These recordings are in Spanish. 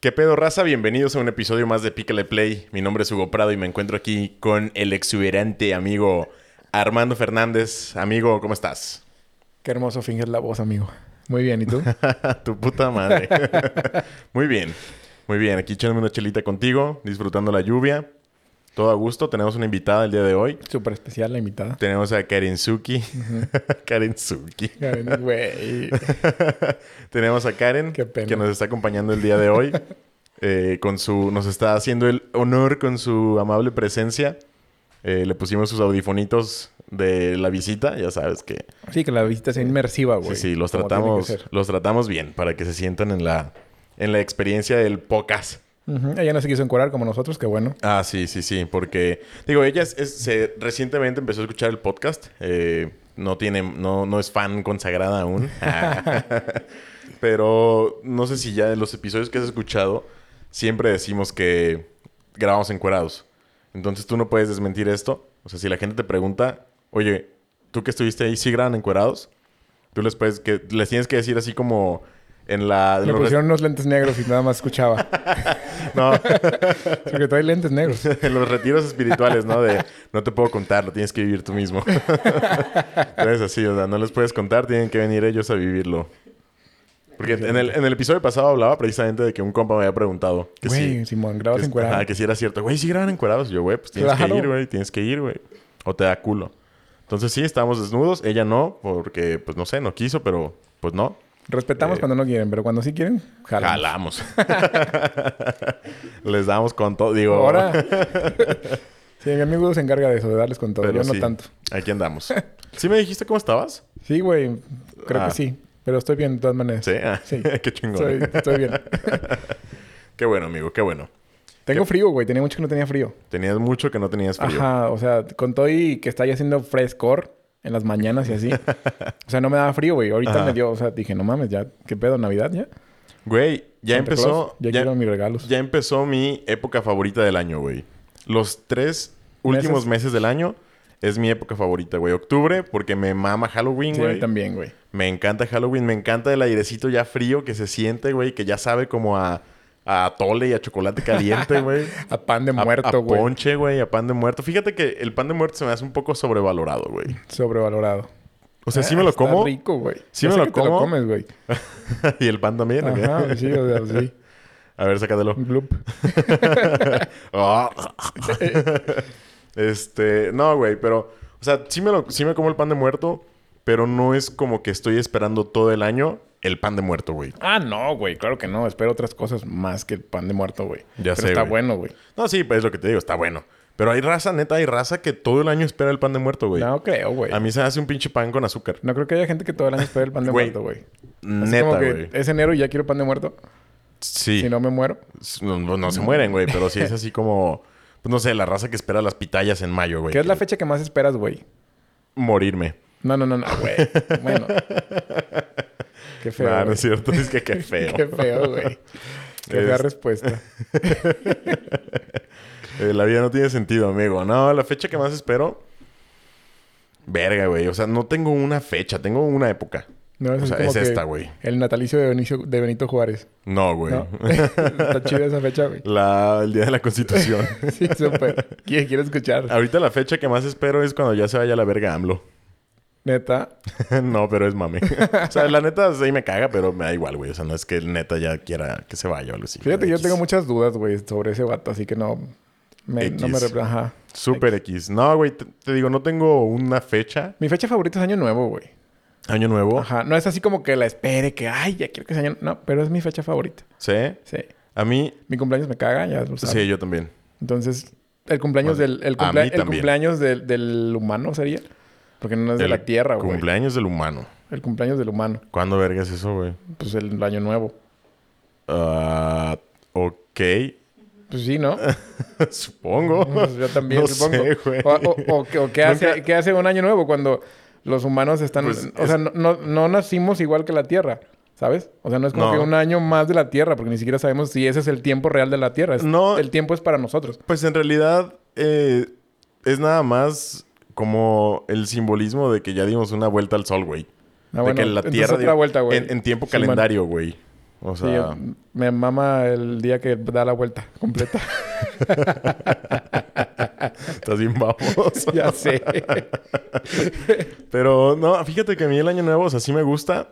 ¿Qué pedo, raza? Bienvenidos a un episodio más de Pícale Play. Mi nombre es Hugo Prado y me encuentro aquí con el exuberante amigo Armando Fernández. Amigo, ¿cómo estás? Qué hermoso fingir la voz, amigo. Muy bien, ¿y tú? tu puta madre. Muy bien. Muy bien. Aquí echándome una chelita contigo, disfrutando la lluvia. Todo a gusto. Tenemos una invitada el día de hoy. Súper especial la invitada. Tenemos a Karen Suki. Karen Suki. Karen, güey. Tenemos a Karen, que nos está acompañando el día de hoy. Eh, con su, nos está haciendo el honor con su amable presencia. Eh, le pusimos sus audifonitos de la visita, ya sabes que Sí, que la visita sea inmersiva, sí, güey. sí, los tiene que tratamos, los tratamos bien para que se sientan en la, en la experiencia del podcast. Ella no se quiso encuadrar como nosotros, qué bueno. Ah, sí, sí, sí, porque digo, ella es, es- se- recientemente empezó a escuchar el podcast. eh, no tiene, no, no es fan consagrada aún. Pero no sé si ya de los episodios que has escuchado, siempre decimos que grabamos encuerados. Entonces tú no puedes desmentir esto. O sea, si la gente te pregunta, oye, tú que estuviste ahí, ¿sí graban encuerados? Tú les puedes, que les tienes que decir así como en la... res- pusieron unos lentes negros y nada más escuchaba. No. Porque trae lentes negros. en los retiros espirituales, ¿no? De no te puedo contar, lo tienes que vivir tú mismo. Entonces así, o sea, no les puedes contar, tienen que venir ellos a vivirlo. Porque en el, en el episodio pasado hablaba precisamente de que un compa me había preguntado que Güey, sí. Simón, grabas Que, encuadrado. ajá, que sí era cierto. Güey, sí graban encuerados. Yo, güey, pues tienes Claro. que ir, güey, tienes que ir, güey. O te da culo. Entonces sí, estábamos desnudos. Ella no, porque, pues no sé, no quiso, pero pues no. Respetamos Eh, cuando no quieren, pero cuando sí quieren, jalamos. Jalamos. Les damos con todo. Digo, Ahora... sí, mi amigo se encarga de eso, de darles con todo. pero Yo no tanto. Aquí andamos. ¿Sí me dijiste cómo estabas? Sí, güey. Creo Ah. que sí. Pero estoy bien de todas maneras. Sí, ah, Sí. qué chingón. Estoy, estoy bien. Qué bueno, amigo, qué bueno. Tengo ¿Qué? frío, güey. Tenía mucho que no tenía frío. Tenías mucho que no tenías frío. Ajá, o sea, con todo y que está ya haciendo frescor en las mañanas y así. o sea, no me daba frío, güey. Ahorita Ajá. me dio, o sea, dije, no mames, ya, ¿qué pedo? ¿Navidad ya? Güey, ya Santa empezó. Claus, Ya, Ya, quiero mis regalos. ya empezó mi época favorita del año, güey. Los tres últimos Meses. meses del año es mi época favorita, güey. Octubre, porque me mama Halloween, Sí, güey. también, güey. me encanta Halloween, me encanta el airecito ya frío que se siente, güey, que ya sabe como a, a tole y a chocolate caliente, güey. A pan de A- muerto, a, güey. ponche, güey, a pan de muerto. Fíjate que el pan de muerto se me hace un poco sobrevalorado, güey. Sobrevalorado. O sea, sí Ah, me lo está como. rico, güey. Sí me sé lo que te como. comes, güey. y el pan también. Ajá, sí, o sea, sí. A ver, sácatelo. Gloop. Ah. este, no, güey, pero, o sea, sí me, lo, sí me como el pan de muerto, pero no es como que estoy esperando todo el año el pan de muerto, güey. Ah, no, güey. Claro que no. Espero otras cosas más que el pan de muerto, güey. Ya Pero sé, está güey. bueno, güey. No, sí, pues es lo que te digo, está bueno. Pero hay raza, neta, hay raza que todo el año espera el pan de muerto, güey. No creo, güey. A mí se hace un pinche pan con azúcar. No creo que haya gente que todo el año espere el pan de Güey, muerto, güey. Así Neta, como que güey. es enero y ya quiero pan de muerto. Sí. Si no me muero. No, no- no se mueren, güey, pero sí es así como, pues no sé, la raza que espera las pitayas en mayo, güey. ¿Qué es la fecha que más esperas, güey? Morirme. No, no, no, no, güey. Bueno. Qué feo. Nah, no es cierto, es que qué feo. Qué feo, güey. Qué fea Es- respuesta. Eh, la vida no tiene sentido, amigo. No, la fecha que más espero. Verga, güey. O sea, no tengo una fecha, tengo una época. No, O es, sea, como es esta, güey. El natalicio de Benito, de Benito Juárez. No, güey. ¿No? Está chida esa fecha, güey. El día de la constitución. Sí, súper. ¿Quién quiere escuchar? Ahorita la fecha que más espero es cuando ya se vaya a la verga AMLO. Neta. no, pero es mame. o sea, la neta sí me caga, pero me da igual, güey. O sea, no es que el neta ya quiera que se vaya o algo así. Fíjate yo X. tengo muchas dudas, güey, sobre ese vato. Así que no... Me, no me... X. repre- Ajá. Super X. No, güey, te, te digo, no tengo una fecha. Mi fecha favorita es Año Nuevo, güey. Año nuevo. Ajá. No es así como que la espere, que... Ay, ya quiero que sea Año... No, pero es mi fecha favorita. ¿Sí? Sí. A mí, Mi cumpleaños me caga, ya lo sabes. sí, yo también. Entonces, el cumpleaños Bueno, del... El, cumplea- el cumpleaños del, del humano sería. Porque no es de El la tierra, güey. Cumpleaños del humano. El cumpleaños del humano. ¿Cuándo verga es eso, güey? Pues el año nuevo. Ah, ok. Pues sí, ¿no? Supongo. Pues yo también No supongo. sé, güey. o, o- o que- o qué, hace, Nunca- qué hace un año nuevo cuando los humanos están... Pues o es- sea, no, no, no nacimos igual que la Tierra. ¿Sabes? O sea, no es como No. que un año más de la Tierra, porque ni siquiera sabemos si ese es el tiempo real de la Tierra. Es- No. El tiempo es para nosotros. Pues en realidad eh, es nada más como el simbolismo de que ya dimos una vuelta al sol, güey. Ah, de bueno, que la Tierra otra dio- vuelta, güey. En, en tiempo Sí, calendario, güey. O Sí, sea, me mama el día que da la vuelta completa. estás bien baboso. ya sé. Pero no, fíjate que a mí el año nuevo, o sea, sí me gusta.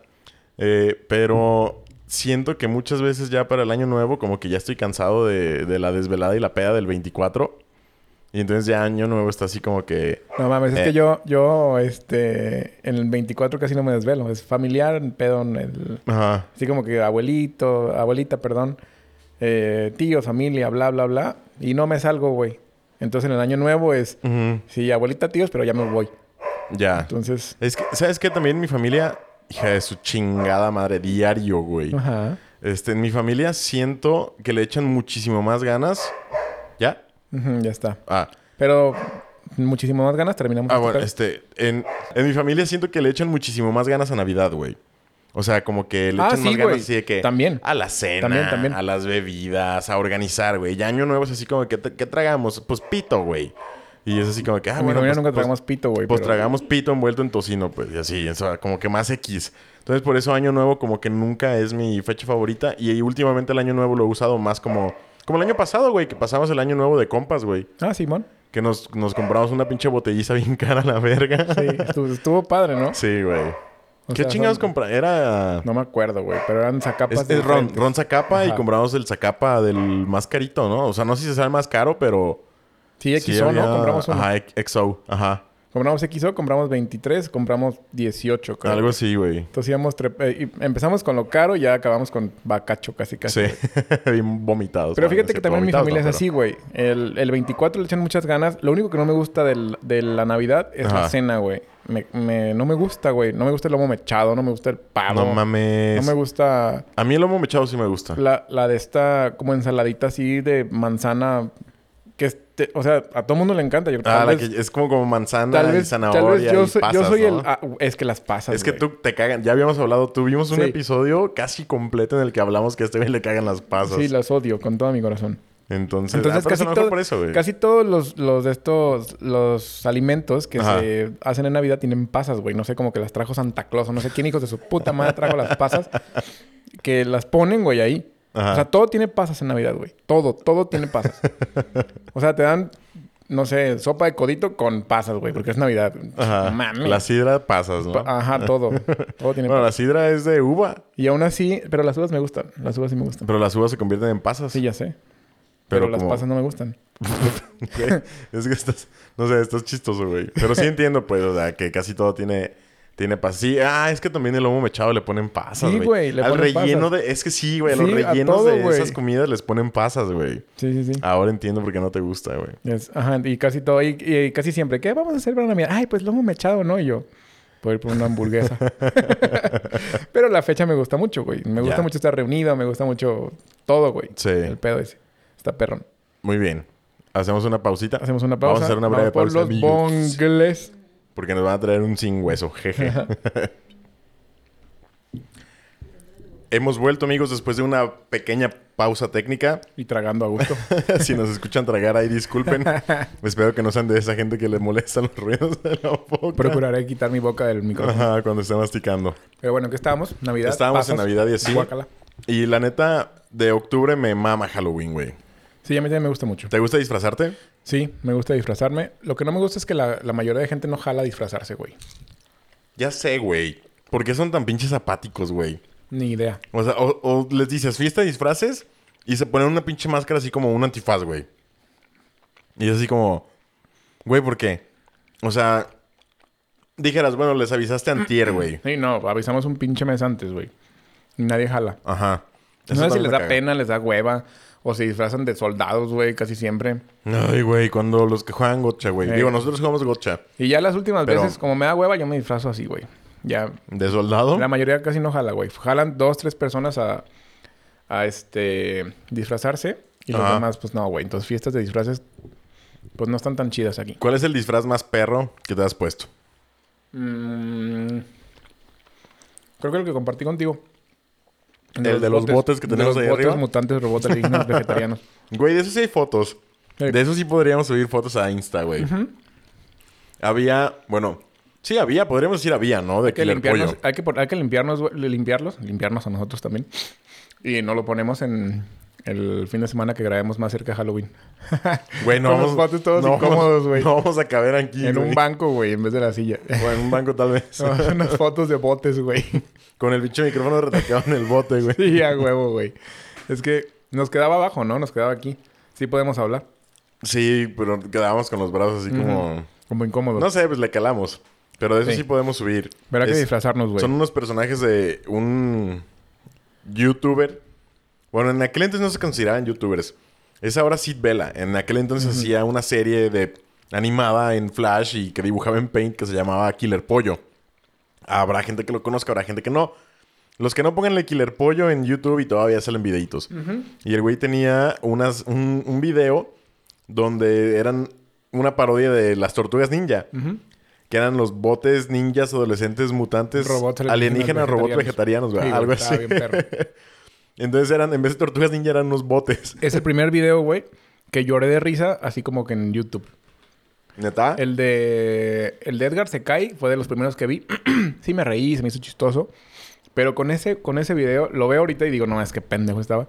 eh, pero siento que muchas veces ya para el año nuevo, como que ya estoy cansado de, de la desvelada y la peda del 24. Y entonces ya año nuevo está así como que. No mames, es Eh. que yo, yo, este, en el 24 casi no me desvelo. Es familiar, pedo en el... Ajá. Así como que abuelito, abuelita, perdón, eh, tío, familia, bla, bla, bla. Y no me salgo, güey. Entonces en el año nuevo es, sí, abuelita, tíos, pero ya me voy. Ya. Entonces, Es que, ¿sabes qué? También mi familia, hija de su chingada madre, diario, güey. ajá. Este, en mi familia siento que le echan muchísimo más ganas. ¿Ya? Ya está. Ah. Pero muchísimo más ganas, terminamos. Ah, bueno, este, en, en mi familia siento que le echan muchísimo más ganas a Navidad, güey. O sea, como que le Ah, echan sí, más ganas así de que... También. A la cena, También, también. a las bebidas, a organizar, güey. Y año nuevo es así como que, ¿qué tragamos? Pues pito, güey. Y es así como que, ah, bueno, pues, nunca pues- tragamos pito, güey. Pues pero- tragamos pito envuelto en tocino, pues, y así, eso, como que más X. Entonces, por eso Año Nuevo como que nunca es mi fecha favorita. Y últimamente el Año Nuevo lo he usado más como... Como el año pasado, güey, que pasamos el Año Nuevo de compas, güey. Ah, Simón. Que nos, nos compramos una pinche botelliza bien cara a la verga. Sí, estuvo, estuvo padre, ¿no? Sí, güey. O ¿Qué sea, chingados son- compra? Era... No me acuerdo, güey. Pero eran zacapas Es, es ron, ron Zacapa y compramos el Zacapa del más carito, ¿no? O sea, no sé si será el más caro, pero... Sí, sí XO, ¿no? Compramos uno. Ajá, XO. Ajá. Compramos XO, compramos 23, compramos 18, creo. Algo así, güey. Entonces íbamos... eh, y empezamos con lo caro y ya acabamos con bacacho casi, casi. Sí. bien vomitados. Pero fíjate que también mi familia es así, güey. El, el 24 le echan muchas ganas. Lo único que no me gusta del- de la Navidad es Ajá. la cena, güey. Me, me- no me gusta, güey. No me gusta el lomo mechado, no me gusta el pavo. No mames. No me gusta A mí el lomo mechado sí me gusta. la, la de esta como ensaladita así de manzana. Que este, o sea, a todo mundo le encanta. Yo, Ah, tal la vez, que es como, como manzana tal y zanahoria tal vez yo, y soy, yo pasas, soy ¿no? el... ah, es que las pasas, Es que güey. tú te cagan. Ya habíamos hablado. Tuvimos un Sí. episodio casi completo en el que hablamos que a este güey le cagan las pasas. Sí, las odio con todo mi corazón. Entonces, Entonces, ah, casi, todo- por eso, güey. casi todos los, los de estos, los alimentos que Ajá. se hacen en Navidad tienen pasas, güey. No sé, como que las trajo Santa Claus o no sé quién hijos de su puta madre trajo las pasas. que las ponen, güey, ahí. Ajá. O sea, todo tiene pasas en Navidad, güey. Todo, todo tiene pasas. o sea, te dan, no sé, sopa de codito con pasas, güey, porque es Navidad. Ajá. Mames. La sidra pasas, ¿no? Pa- Ajá, todo. Todo tiene Bueno, la pasas. sidra es de uva, Y aún así, pero las uvas me gustan. Las uvas sí me gustan. pero las uvas se convierten en pasas. Sí, ya sé. Pero, Pero las pasas no me gustan. Es que estás, no sé, estás chistoso, güey. Pero sí entiendo, pues, o sea, que casi todo tiene, tiene pasas. Sí, ah, es que también el lomo mechado le ponen pasas, Sí, güey, le Al ponen relleno pasas. de, es que sí, güey, los Sí, a rellenos todo, de güey. esas comidas les ponen pasas, güey. Sí, sí, sí. Ahora entiendo por qué no te gusta, güey. Ajá, y casi todo, y, y casi siempre, ¿qué vamos a hacer para Navidad? Ay, pues lomo mechado, ¿no? Y yo, ir por una hamburguesa. Pero la fecha me gusta mucho, güey. Me gusta mucho estar reunido, me gusta mucho todo, güey. Sí. El pedo ese. Está perrón. Muy bien. Hacemos una pausita. Hacemos una pausa. Vamos a hacer una breve Vamos por pausa, los amigos. bongles. Porque nos van a traer un sin hueso, jeje. Hemos vuelto, amigos, después de una pequeña pausa técnica. Y tragando a gusto. si nos escuchan tragar ahí, disculpen. Espero que no sean de esa gente que le molestan los ruidos de la boca. Procuraré quitar mi boca del micrófono. Ajá, cuando esté masticando. Pero bueno, ¿qué estábamos? Navidad. Estábamos en Navidad y así. guácala. Y la neta, de octubre me mama Halloween, güey. Sí, a mí también me gusta mucho. ¿Te gusta disfrazarte? Sí, me gusta disfrazarme. Lo que no me gusta es que la, la mayoría de gente no jala disfrazarse, güey. Ya sé, güey. ¿Por qué son tan pinches apáticos, güey? Ni idea. O sea, o, o les dices fiesta de disfraces y se ponen una pinche máscara así como un antifaz, güey. Y es así como, güey, ¿por qué? O sea, dijeras, bueno, les avisaste antier, güey. Sí, no, avisamos un pinche mes antes, güey. Y nadie jala. Ajá. No sé si les da caga. pena, les da hueva. O se disfrazan de soldados, güey, casi siempre. Ay, güey, cuando los que juegan gotcha, güey. Eh. Digo, nosotros jugamos gotcha. Y ya las últimas Pero- veces, como me da hueva, yo me disfrazo así, güey. Ya. ¿De soldado? La mayoría casi no jala, güey. Jalan dos, tres personas a, a este, disfrazarse. Y los Ajá. demás, pues no, güey. Entonces, fiestas de disfraces, pues no están tan chidas aquí. ¿Cuál es el disfraz más perro que te has puesto? Mm, creo que el que compartí contigo. El de los botes que de tenemos los ahí botes arriba. mutantes, robots alienígenas vegetarianos. Güey, de eso sí hay fotos. Sí. De eso sí podríamos subir fotos a Insta, güey. Había, bueno, Sí, había, podríamos decir había, ¿no? De Hay que, limpiarnos, Pollo. hay, que, pon- hay que limpiarnos, limpiarlos, limpiarnos a nosotros también. Y no lo ponemos en el fin de semana que grabemos más cerca de Halloween. Güey, no vamos... los todos no incómodos, güey. No vamos a caber aquí, en güey. un banco, güey, en vez de la silla. O en un banco tal vez. No, unas fotos de botes, güey. Con el bicho micrófono retacado en el bote, güey. Sí, a huevo, güey. Es que nos quedaba abajo, ¿no? Nos quedaba aquí. Sí podemos hablar. Sí, pero quedábamos con los brazos así como... Como incómodo. No sé, pues le calamos. Pero de eso sí, Sí. podemos subir. Verá que Es- disfrazarnos, güey. Son unos personajes de un youtuber. Bueno, en aquel entonces no se consideraban youtubers. Es ahora Sid Vela. En aquel entonces hacía una serie de animada en Flash y que dibujaba en Paint que se llamaba Killer Pollo. Habrá gente que lo conozca, habrá gente que no. Los que no pongan el Killer Pollo en YouTube y todavía salen videitos. Y el güey tenía unas, un, un video donde eran una parodia de las tortugas ninja. Que eran los botes ninjas adolescentes mutantes Robots alienígenas, robots vegetarianos. güey. Sí, algo así. bien perro. Entonces eran, en vez de tortugas ninja, eran unos botes. Es el primer video, güey, que lloré de risa, así como que en YouTube. ¿Neta? El de, el de Edgar se cae fue de los primeros que vi. sí me reí, se me hizo chistoso. Pero con ese, con ese video, lo veo ahorita y digo, no, es que pendejo estaba.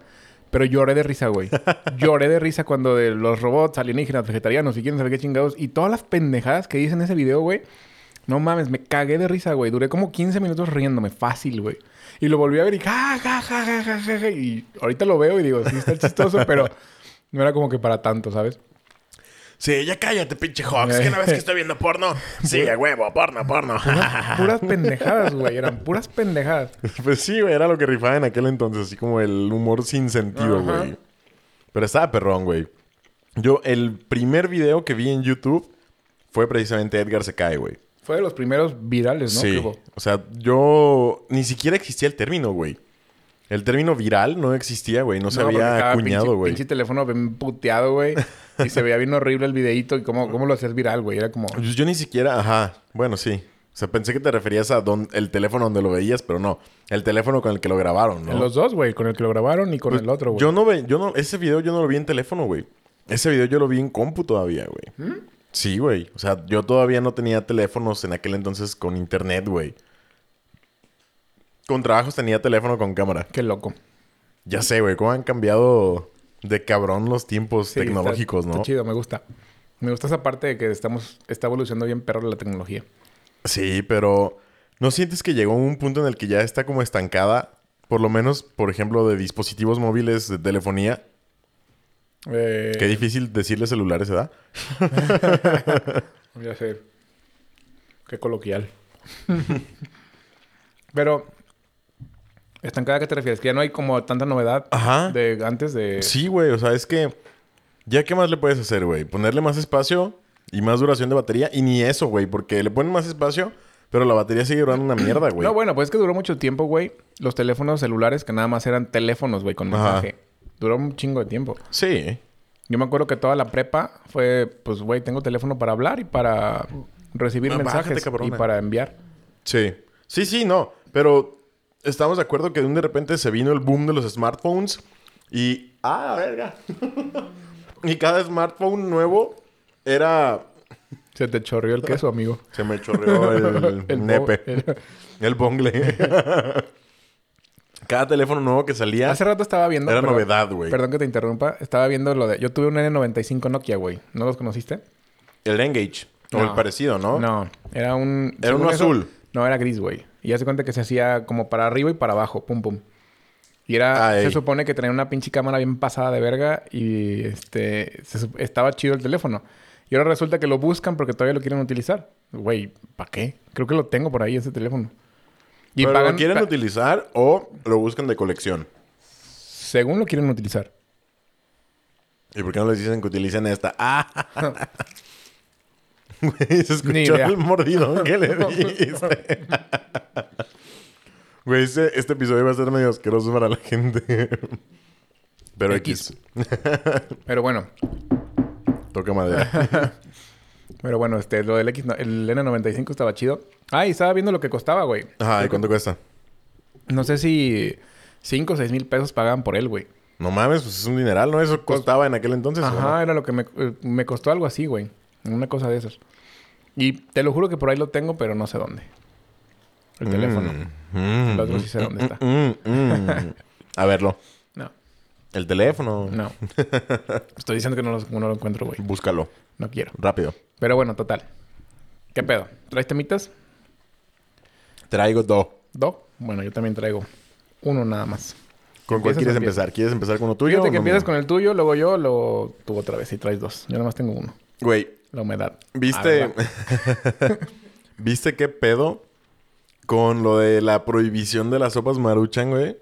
Pero lloré de risa, güey. lloré de risa cuando de los robots, alienígenas, vegetarianos y quién sabe qué chingados. Y todas las pendejadas que dice en ese video, güey. No mames, me cagué de risa, güey. Duré como 15 minutos riéndome, fácil, güey. Y lo volví a ver y ja, ja, ja, ja, ja, ja, ja. Y ahorita lo veo y digo, sí está chistoso, pero no era como que para tanto, ¿sabes? Sí, ya cállate, pinche Hawks. ¿Qué no ves que estoy viendo porno? Sí, a huevo, porno, porno. Puras pendejadas, güey. Eran puras pendejadas. pues sí, güey, era lo que rifaba en aquel entonces. Así como el humor sin sentido, Ajá. güey. Pero estaba perrón, güey. Yo, el primer video que vi en YouTube fue precisamente Edgar se cae, güey. Fue de los primeros virales, ¿no? Sí. Que. O sea, yo... Ni siquiera existía el término, güey. El término viral no existía, güey. No se No, había acuñado, pinche- güey. Pinche teléfono bien puteado, güey. y se veía bien horrible el videíto. Y cómo, cómo lo hacías viral, güey. Era como... Yo ni siquiera... Ajá. Bueno, sí. O sea, pensé que te referías a don- el teléfono donde lo veías, pero no. El teléfono con el que lo grabaron, ¿no? Los dos, güey. Con el que lo grabaron y con Pues, el otro, güey. Yo no ve... Yo no... Ese video yo no lo vi en teléfono, güey. Ese video yo lo vi en compu todavía, güey. ¿Mm? Sí, güey. O sea, yo todavía no tenía teléfonos en aquel entonces con internet, güey. Con trabajos tenía teléfono con cámara. Qué loco. Ya sé, güey, cómo han cambiado de cabrón los tiempos Sí, tecnológicos, está- ¿no? Está chido, me gusta. Me gusta esa parte de que estamos... Está evolucionando bien perro la tecnología. Sí, pero ¿no sientes que llegó un punto en el que ya está como estancada? Por lo menos, por ejemplo, de dispositivos móviles de telefonía. Eh, Qué difícil decirle celulares, ¿verdad? Ya sé. Qué coloquial. Pero... ¿Estancada a qué te refieres? Que ya no hay como tanta novedad Ajá. de antes de... Sí, güey, o sea, es que ya qué más le puedes hacer, güey? Ponerle más espacio y más duración de batería y ni eso, güey, porque le ponen más espacio, pero la batería sigue durando una mierda, güey. No, bueno, pues es que duró mucho tiempo, güey. Los teléfonos celulares que nada más eran teléfonos, güey, con Ajá. mensaje. Duró un chingo de tiempo. Sí. Yo me acuerdo que toda la prepa fue, pues, güey, tengo teléfono para hablar y para recibir bájate, mensajes y para enviar. Sí. Sí, sí, no. Pero estamos de acuerdo que de un de repente se vino el boom de los smartphones y... ¡Ah, verga! y cada smartphone nuevo era... Se te chorrió el queso, amigo. Se me chorreó el, El nepe. el- El bongle. cada teléfono nuevo que salía Hace rato estaba viendo... era novedad, güey. Perdón que te interrumpa. Estaba viendo lo de... Yo tuve un N95 Nokia, güey. ¿No los conociste? El Engage. O No. el parecido, ¿no? No. Era un... Era uno eso- azul. No, era gris, güey. Y ya se cuenta que se hacía como para arriba y para abajo. Pum, pum. Y era... Ay. Se supone que tenía una pinche cámara bien pasada de verga. Y este... se estaba chido el teléfono. Y ahora resulta que lo buscan porque todavía lo quieren utilizar. Güey, ¿para qué? Creo que lo tengo por ahí, ese teléfono. Y Pero pagan... lo quieren pa- utilizar o lo buscan de colección. Según lo quieren utilizar. ¿Y por qué no les dicen que utilicen esta? ¡Ah! Güey, se escuchó el mordidón que le diste. Güey, este, este episodio va a ser medio asqueroso para la gente. Pero X. X. Pero bueno. Toca madera. Pero bueno, este... Lo del X... no- El N95 estaba chido. Ah, y estaba viendo lo que costaba, güey. Ajá, ¿y cuánto cuesta? No sé si... 5 o 6 mil pesos pagaban por él, güey. No mames, pues es un dineral, ¿no? Eso costaba en aquel entonces. ¿o Ajá, no? era lo que me, eh, me costó algo así, güey. Una cosa de esas. Y te lo juro que por ahí lo tengo, pero no sé dónde. El teléfono. Mm, El otro sí sé dónde está. mm, mm. A verlo. No, El teléfono. no. Estoy diciendo que no lo, no lo encuentro, güey. Búscalo. No quiero. Rápido. Pero bueno, total. ¿Qué pedo? ¿Traes temitas? Traigo dos. ¿Do? Bueno, yo también traigo uno nada más. ¿Con cuál ¿Empiezas quieres empezar? ¿Quieres empezar con lo tuyo? Fíjate que no? empiezas con el tuyo, luego yo, luego tú otra vez y traes dos. Yo nada más tengo uno. Güey, La humedad. ¿viste... Ah, ¿Viste qué pedo con lo de la prohibición de las sopas maruchan, güey?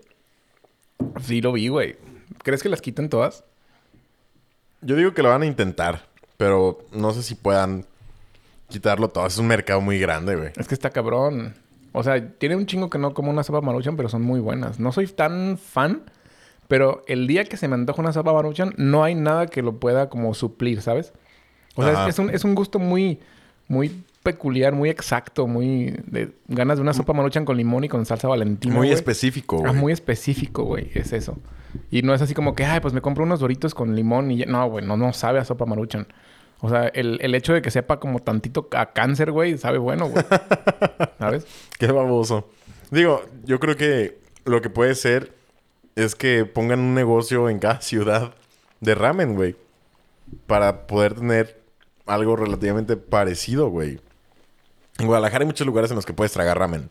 sí, lo vi, güey. ¿Crees que las quiten todas? Yo digo que lo van a intentar, pero no sé si puedan quitarlo todo. Es un mercado muy grande, güey. Es que está cabrón. O sea, tiene un chingo que no como una sopa maruchan, pero son muy buenas. No soy tan fan, pero el día que se me antoja una sopa maruchan, no hay nada que lo pueda como suplir, ¿sabes? O sea, es, es un, es un gusto muy, muy peculiar, muy exacto, muy de ganas de una sopa maruchan con limón y con salsa valentina. Muy güey. específico, Ah, güey. muy específico, güey. Es eso. Y no es así como que, ay, pues me compro unos doritos con limón y ya. No, güey, no, no sabe a sopa maruchan. O sea, el, el hecho de que sepa como tantito a cáncer, güey, sabe bueno, güey. ¿Sabes? Qué baboso. Digo, yo creo que lo que puede ser es que pongan un negocio en cada ciudad de ramen, güey. Para poder tener algo relativamente parecido, güey. En Guadalajara hay muchos lugares en los que puedes tragar ramen.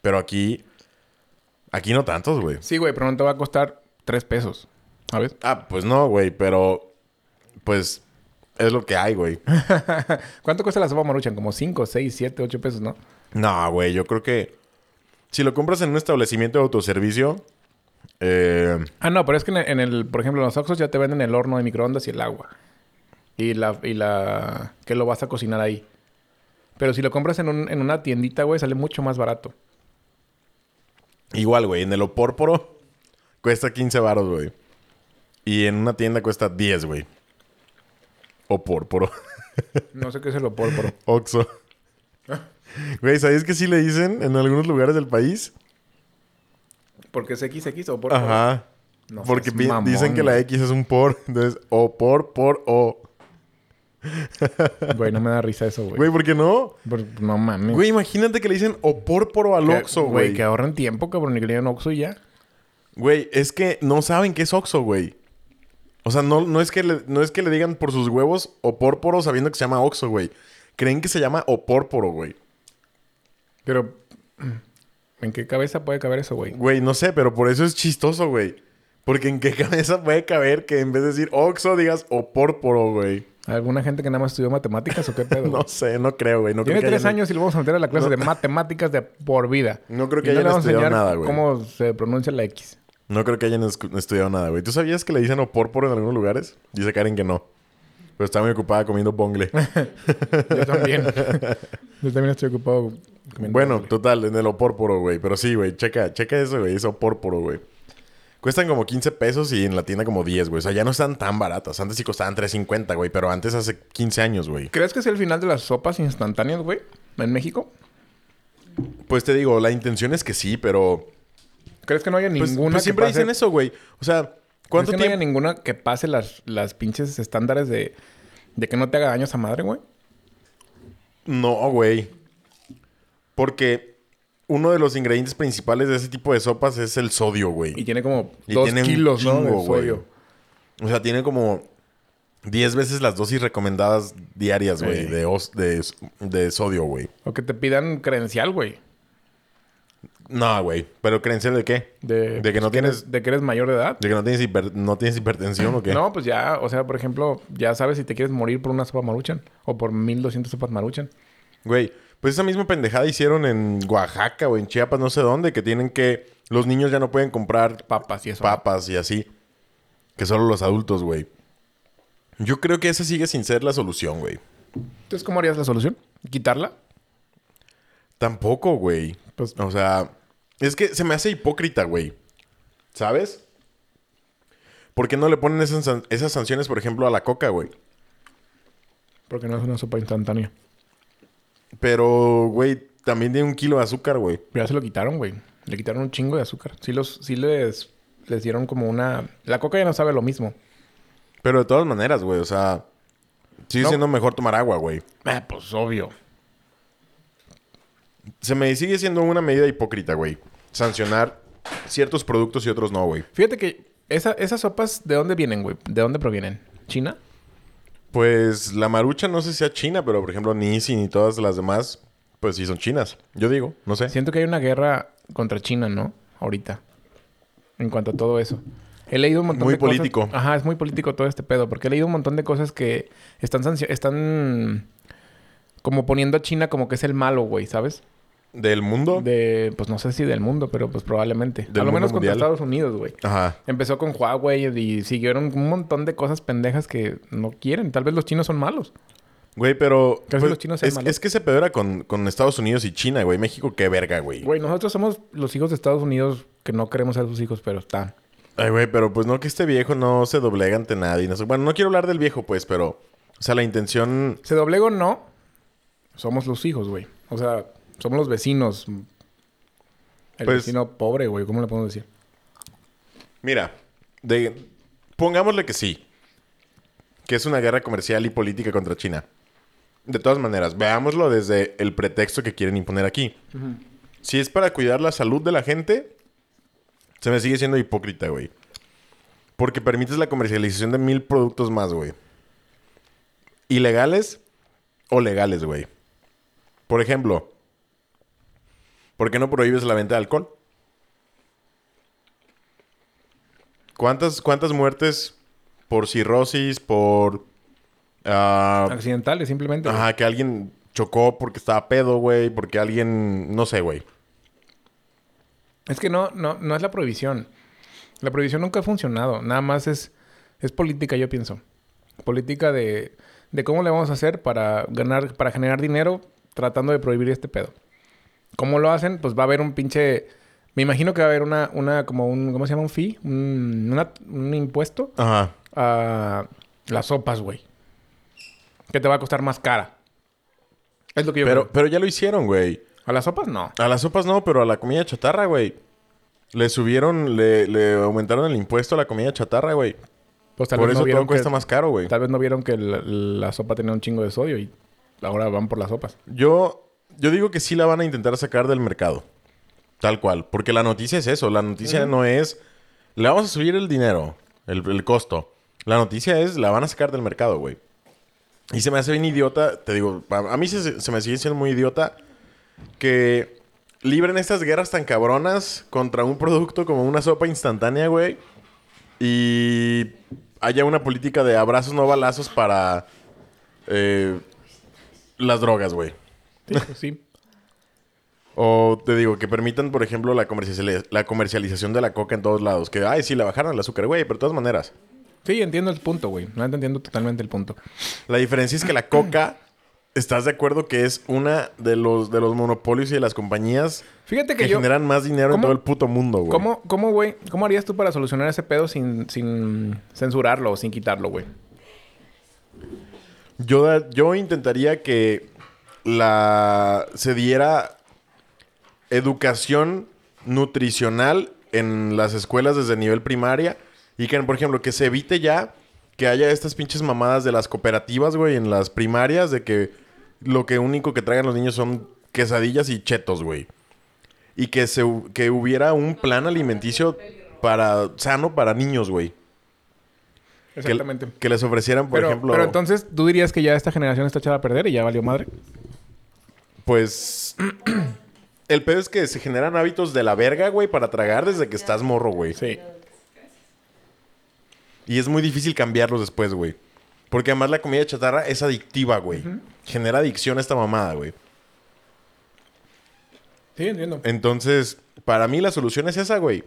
Pero aquí... Aquí no tantos, güey. Sí, güey, pero no te va a costar tres pesos. ¿Sabes? Ah, pues no, güey. Pero... Pues... Es lo que hay, güey. ¿Cuánto cuesta la sopa maruchan? Como cinco, seis, siete, ocho pesos, ¿no? No, güey. Yo creo que... Si lo compras en un establecimiento de autoservicio... Eh... Ah, no, pero es que en el, en el- por ejemplo, en los Oxxos ya te venden el horno de microondas y el agua. Y la, y la, que lo vas a cocinar ahí. Pero si lo compras en, un- en una tiendita, güey, sale mucho más barato. Igual, güey. En el Opórporo cuesta 15 baros, güey. Y en una tienda cuesta 10, güey. Opórporo. No sé qué es el opórporo. Oxo. Güey, ¿sabías que sí le dicen en algunos lugares del país? Porque es XX o opórporo. Ajá. No Porque mamón, dicen que la. X es un por. Entonces, opor, por, o. Güey, no me da risa eso, güey. Güey, ¿por qué no? Por- no mames. Güey, imagínate que le dicen opórporo al Que- Oxo, güey. Que ahorren tiempo, cabrón. Y que le digan Oxxo y ya. Güey, es que no saben qué es Oxo, güey. O sea, no, no, es que le, no es que le digan por sus huevos opórporo sabiendo que se llama Oxo, güey. Creen que se llama opórporo, güey. Pero... ¿En qué cabeza puede caber eso, güey? Güey, no sé, pero por eso es chistoso, güey. Porque en qué cabeza puede caber que en vez de decir Oxo digas opórporo, güey. ¿Alguna gente que nada más estudió matemáticas o qué pedo? No sé, no creo, güey. No creo Tiene que tres hayan- años y lo vamos a meter a la clase de matemáticas de por vida. No creo que no hayan a estudiado nada, güey. cómo se pronuncia la X. No creo que hayan estudiado nada, güey. ¿Tú sabías que le dicen opórporo en algunos lugares? Dice Karen que no. Pero está muy ocupada comiendo bongle. Yo también. Yo también estoy ocupado. comiendo bueno, total, en el opórporo, güey. Pero sí, güey. Checa, checa eso, güey. Es opórporo, güey. Cuestan como 15 pesos y en la tienda como 10, güey. O sea, ya no están tan baratas. Antes sí costaban 3.50, güey. Pero antes hace 15 años, güey. ¿Crees que es el final de las sopas instantáneas, güey? ¿En México? Pues te digo, la intención es que sí, pero... ¿Crees que no haya Pues, ninguna pues que siempre pase... dicen eso, güey. O sea, ¿Crees ¿cuánto que no haya tiempo...? ninguna que pase las, las pinches estándares de... De que no te haga daño esa madre, güey? No, güey. Porque uno de los ingredientes principales de ese tipo de sopas es el sodio, güey. Y tiene como Y dos tiene kilos, ¿no? De sodio. O sea, tiene como 10 veces las dosis recomendadas diarias, güey, Ey. de, de, de sodio, güey. O que te pidan credencial, güey. No, güey. ¿Pero credencial de qué? De, De que no eres- tienes- De que eres mayor de edad. ¿De que no tienes, hiper- no tienes hipertensión o qué? No, pues ya, o sea, por ejemplo, ya sabes si te quieres morir por una sopa maruchan o por 1200 sopas maruchan. Güey, pues esa misma pendejada hicieron en Oaxaca o en Chiapas, no sé dónde, que tienen que... Los niños ya no pueden comprar Papas y eso. papas y así. Que solo los adultos, güey. Yo creo que esa sigue sin ser la solución, güey. Entonces, ¿cómo harías la solución? ¿Quitarla? Tampoco, güey. Pues- o sea, es que se me hace hipócrita, güey. ¿Sabes? ¿Por qué no le ponen esas, esas sanciones, por ejemplo, a la coca, güey? Porque no es una sopa instantánea. Pero, güey, también tiene un kilo de azúcar, güey. Ya se lo quitaron, güey. Le quitaron un chingo de azúcar. Sí, los, sí les, les dieron como una... La coca ya no sabe lo mismo. Pero de todas maneras, güey, o sea, sigue No. siendo mejor tomar agua, güey. Ah, pues obvio. Se me sigue siendo una medida hipócrita, güey. Sancionar ciertos productos y otros no, güey. Fíjate que esa- esas sopas, ¿de dónde vienen, güey? ¿De dónde provienen? ¿China? Pues la marucha no sé si sea china, pero por ejemplo Nissin y todas las demás, pues sí son chinas. Yo digo, no sé. Siento que hay una guerra contra China, ¿no? Ahorita. En cuanto a todo eso. He leído un montón Muy de cosas- político. Ajá, es muy político todo este pedo. Porque he leído un montón de cosas que están están como poniendo a China como que es el malo, güey, ¿sabes? Del mundo. De, pues no sé si del mundo, pero pues probablemente. A lo menos contra. Estados Unidos, güey. Ajá. Empezó con Huawei y siguieron un montón de cosas pendejas que no quieren. Tal vez los chinos son malos. Güey, pero... pues, Casi los chinos sean es, malos. es que ese pedo era con, con Estados Unidos y China, güey. México, qué verga, güey. Güey, nosotros somos los hijos de Estados Unidos que no queremos ser sus hijos, pero está. Ay, güey, pero pues no que este viejo no se doblega ante nadie. No sé. Bueno, no quiero hablar del viejo, pues, pero... O sea, la intención... Se doblego no. Somos los hijos, güey. O sea, somos los vecinos. El Pues- vecino pobre, güey. ¿Cómo le podemos decir? Mira, de... pongámosle que sí. Que es una guerra comercial y política contra China. De todas maneras, veámoslo desde el pretexto que quieren imponer aquí. Si es para cuidar la salud de la gente, se me sigue siendo hipócrita, güey. Porque permites la comercialización de mil productos más, güey. Ilegales o legales, güey. Por ejemplo, ¿por qué no prohíbes la venta de alcohol? ¿Cuántas, cuántas muertes por cirrosis, por... ah, Accidentales, simplemente. Ajá, que alguien chocó porque estaba pedo, güey. Porque alguien... No sé, güey. Es que no, no, no es la prohibición. La prohibición nunca ha funcionado. Nada más es, es política, yo pienso. Política de, de cómo le vamos a hacer para ganar, para generar dinero tratando de prohibir este pedo. ¿Cómo lo hacen? Pues va a haber un pinche. Me imagino que va a haber una, una, como un, ¿cómo se llama? Un fee, un, una- un impuesto Ajá. a las sopas, güey. Que te va a costar más cara. Es lo que yo Pero, creo. pero ya lo hicieron, güey. A las sopas no. A las sopas no, pero a la comida chatarra, güey. Le subieron, le, le aumentaron el impuesto a la comida chatarra, güey. Pues tal Por vez eso no todo vieron cuesta que, más caro, güey. Tal vez no vieron que la, la sopa tenía un chingo de sodio y ahora van por las sopas. Yo, yo digo que sí la van a intentar sacar del mercado. Tal cual. Porque la noticia es eso. La noticia no es... Le vamos a subir el dinero. El, el costo. La noticia es... La van a sacar del mercado, güey. Y se me hace bien idiota. Te digo... A, a mí se, se me sigue siendo muy idiota... Que... Libren estas guerras tan cabronas... Contra un producto como una sopa instantánea, güey. Y... Haya una política de abrazos no balazos para... eh, las drogas, güey. Sí, pues sí. O te digo, que permitan, por ejemplo, la, comerciali- la comercialización de la coca en todos lados. Que, ay, sí, la bajaron el azúcar, güey, pero de todas maneras. Sí, entiendo el punto, güey. No entiendo totalmente el punto. La diferencia es que la coca, ¿estás de acuerdo que es una de los, de los monopolios y de las compañías Fíjate que que yo... generan más dinero en todo el puto mundo, güey? ¿Cómo, cómo, güey? ¿Cómo harías tú para solucionar ese pedo sin, sin censurarlo o sin quitarlo, güey? Yo, yo intentaría que la se diera educación nutricional en las escuelas desde nivel primaria y que, por ejemplo, que se evite ya que haya estas pinches mamadas de las cooperativas, güey, en las primarias de que lo que único que traigan los niños son quesadillas y chetos, güey. Y que se que hubiera un plan alimenticio para sano para niños, güey. Que, Exactamente. que les ofrecieran, por pero, ejemplo, pero entonces, ¿tú dirías que ya esta generación está echada a perder y ya valió madre? Pues. El pedo es que se generan hábitos de la verga, güey, para tragar desde que estás morro, güey. Sí. Y es muy difícil cambiarlos después, güey. Porque además la comida chatarra es adictiva, güey. Genera adicción a esta mamada, güey. Sí, entiendo. Entonces, para mí la solución es esa, güey.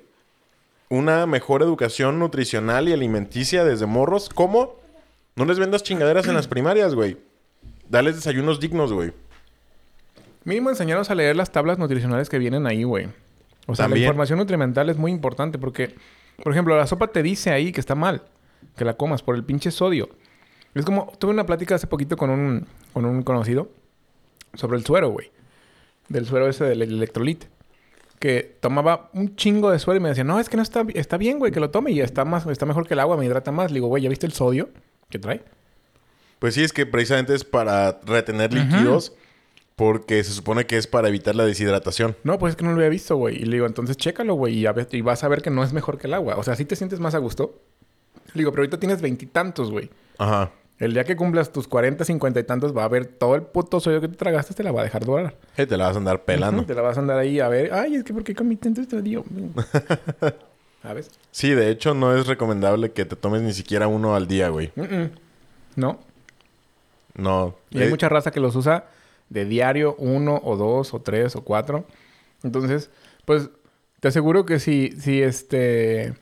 Una mejor educación nutricional y alimenticia desde morros. ¿Cómo? No les vendas chingaderas en las primarias, güey. Dales desayunos dignos, güey. Mínimo enseñarnos a leer las tablas nutricionales que vienen ahí, güey. O sea, También. la información nutrimental es muy importante porque, por ejemplo, la sopa te dice ahí que está mal que la comas por el pinche sodio. Es como, tuve una plática hace poquito con un, con un conocido sobre el suero, güey. Del suero ese del electrolite. Que tomaba un chingo de suero y me decía, no, es que no está, está bien, güey, que lo tome y está, más, está mejor que el agua, me hidrata más. Le digo, güey, ¿ya viste el sodio que trae? Pues sí, es que precisamente es para retener líquidos Porque se supone que es para evitar la deshidratación. No, pues es que no lo había visto, güey. Y le digo, entonces chécalo, güey, y, vas a ver que no es mejor que el agua. O sea, sí te sientes más a gusto. Le digo, pero ahorita tienes veintitantos, güey. Ajá. El día que cumplas tus 40, 50 y tantos, va a ver todo el puto sodio que te tragaste, te la va a dejar dorar. Eh, te la vas a andar pelando. Te la vas a andar ahí a ver. Ay, es que porque comí tanto día. ¿Sabes? Sí, de hecho, no es recomendable que te tomes ni siquiera uno al día, güey. No. No. Y hay Eh, mucha raza que los usa de diario, uno o dos o tres o cuatro. Entonces, pues te aseguro que si, si este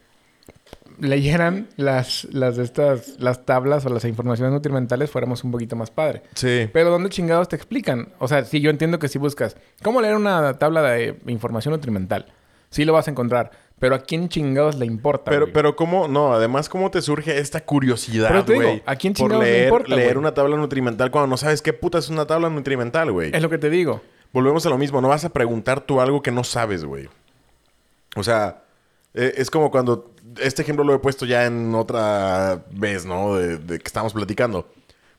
leyeran las, las de estas, las tablas o las informaciones nutrimentales, fuéramos un poquito más padre. Sí. Pero ¿dónde chingados te explican? O sea, sí, yo entiendo que si buscas cómo leer una tabla de información nutrimental, sí lo vas a encontrar. Pero ¿a quién chingados le importa? Pero, güey? pero ¿cómo? No, además, ¿cómo te surge esta curiosidad, Pero te digo, güey? ¿a quién Por chingados le leer, importa, leer güey? una tabla nutrimental cuando no sabes qué puta es una tabla nutrimental, güey. Es lo que te digo. Volvemos a lo mismo. No vas a preguntar tú algo que no sabes, güey. O sea, eh, es como cuando... Este ejemplo lo he puesto ya en otra vez, ¿no? De, de que estábamos platicando.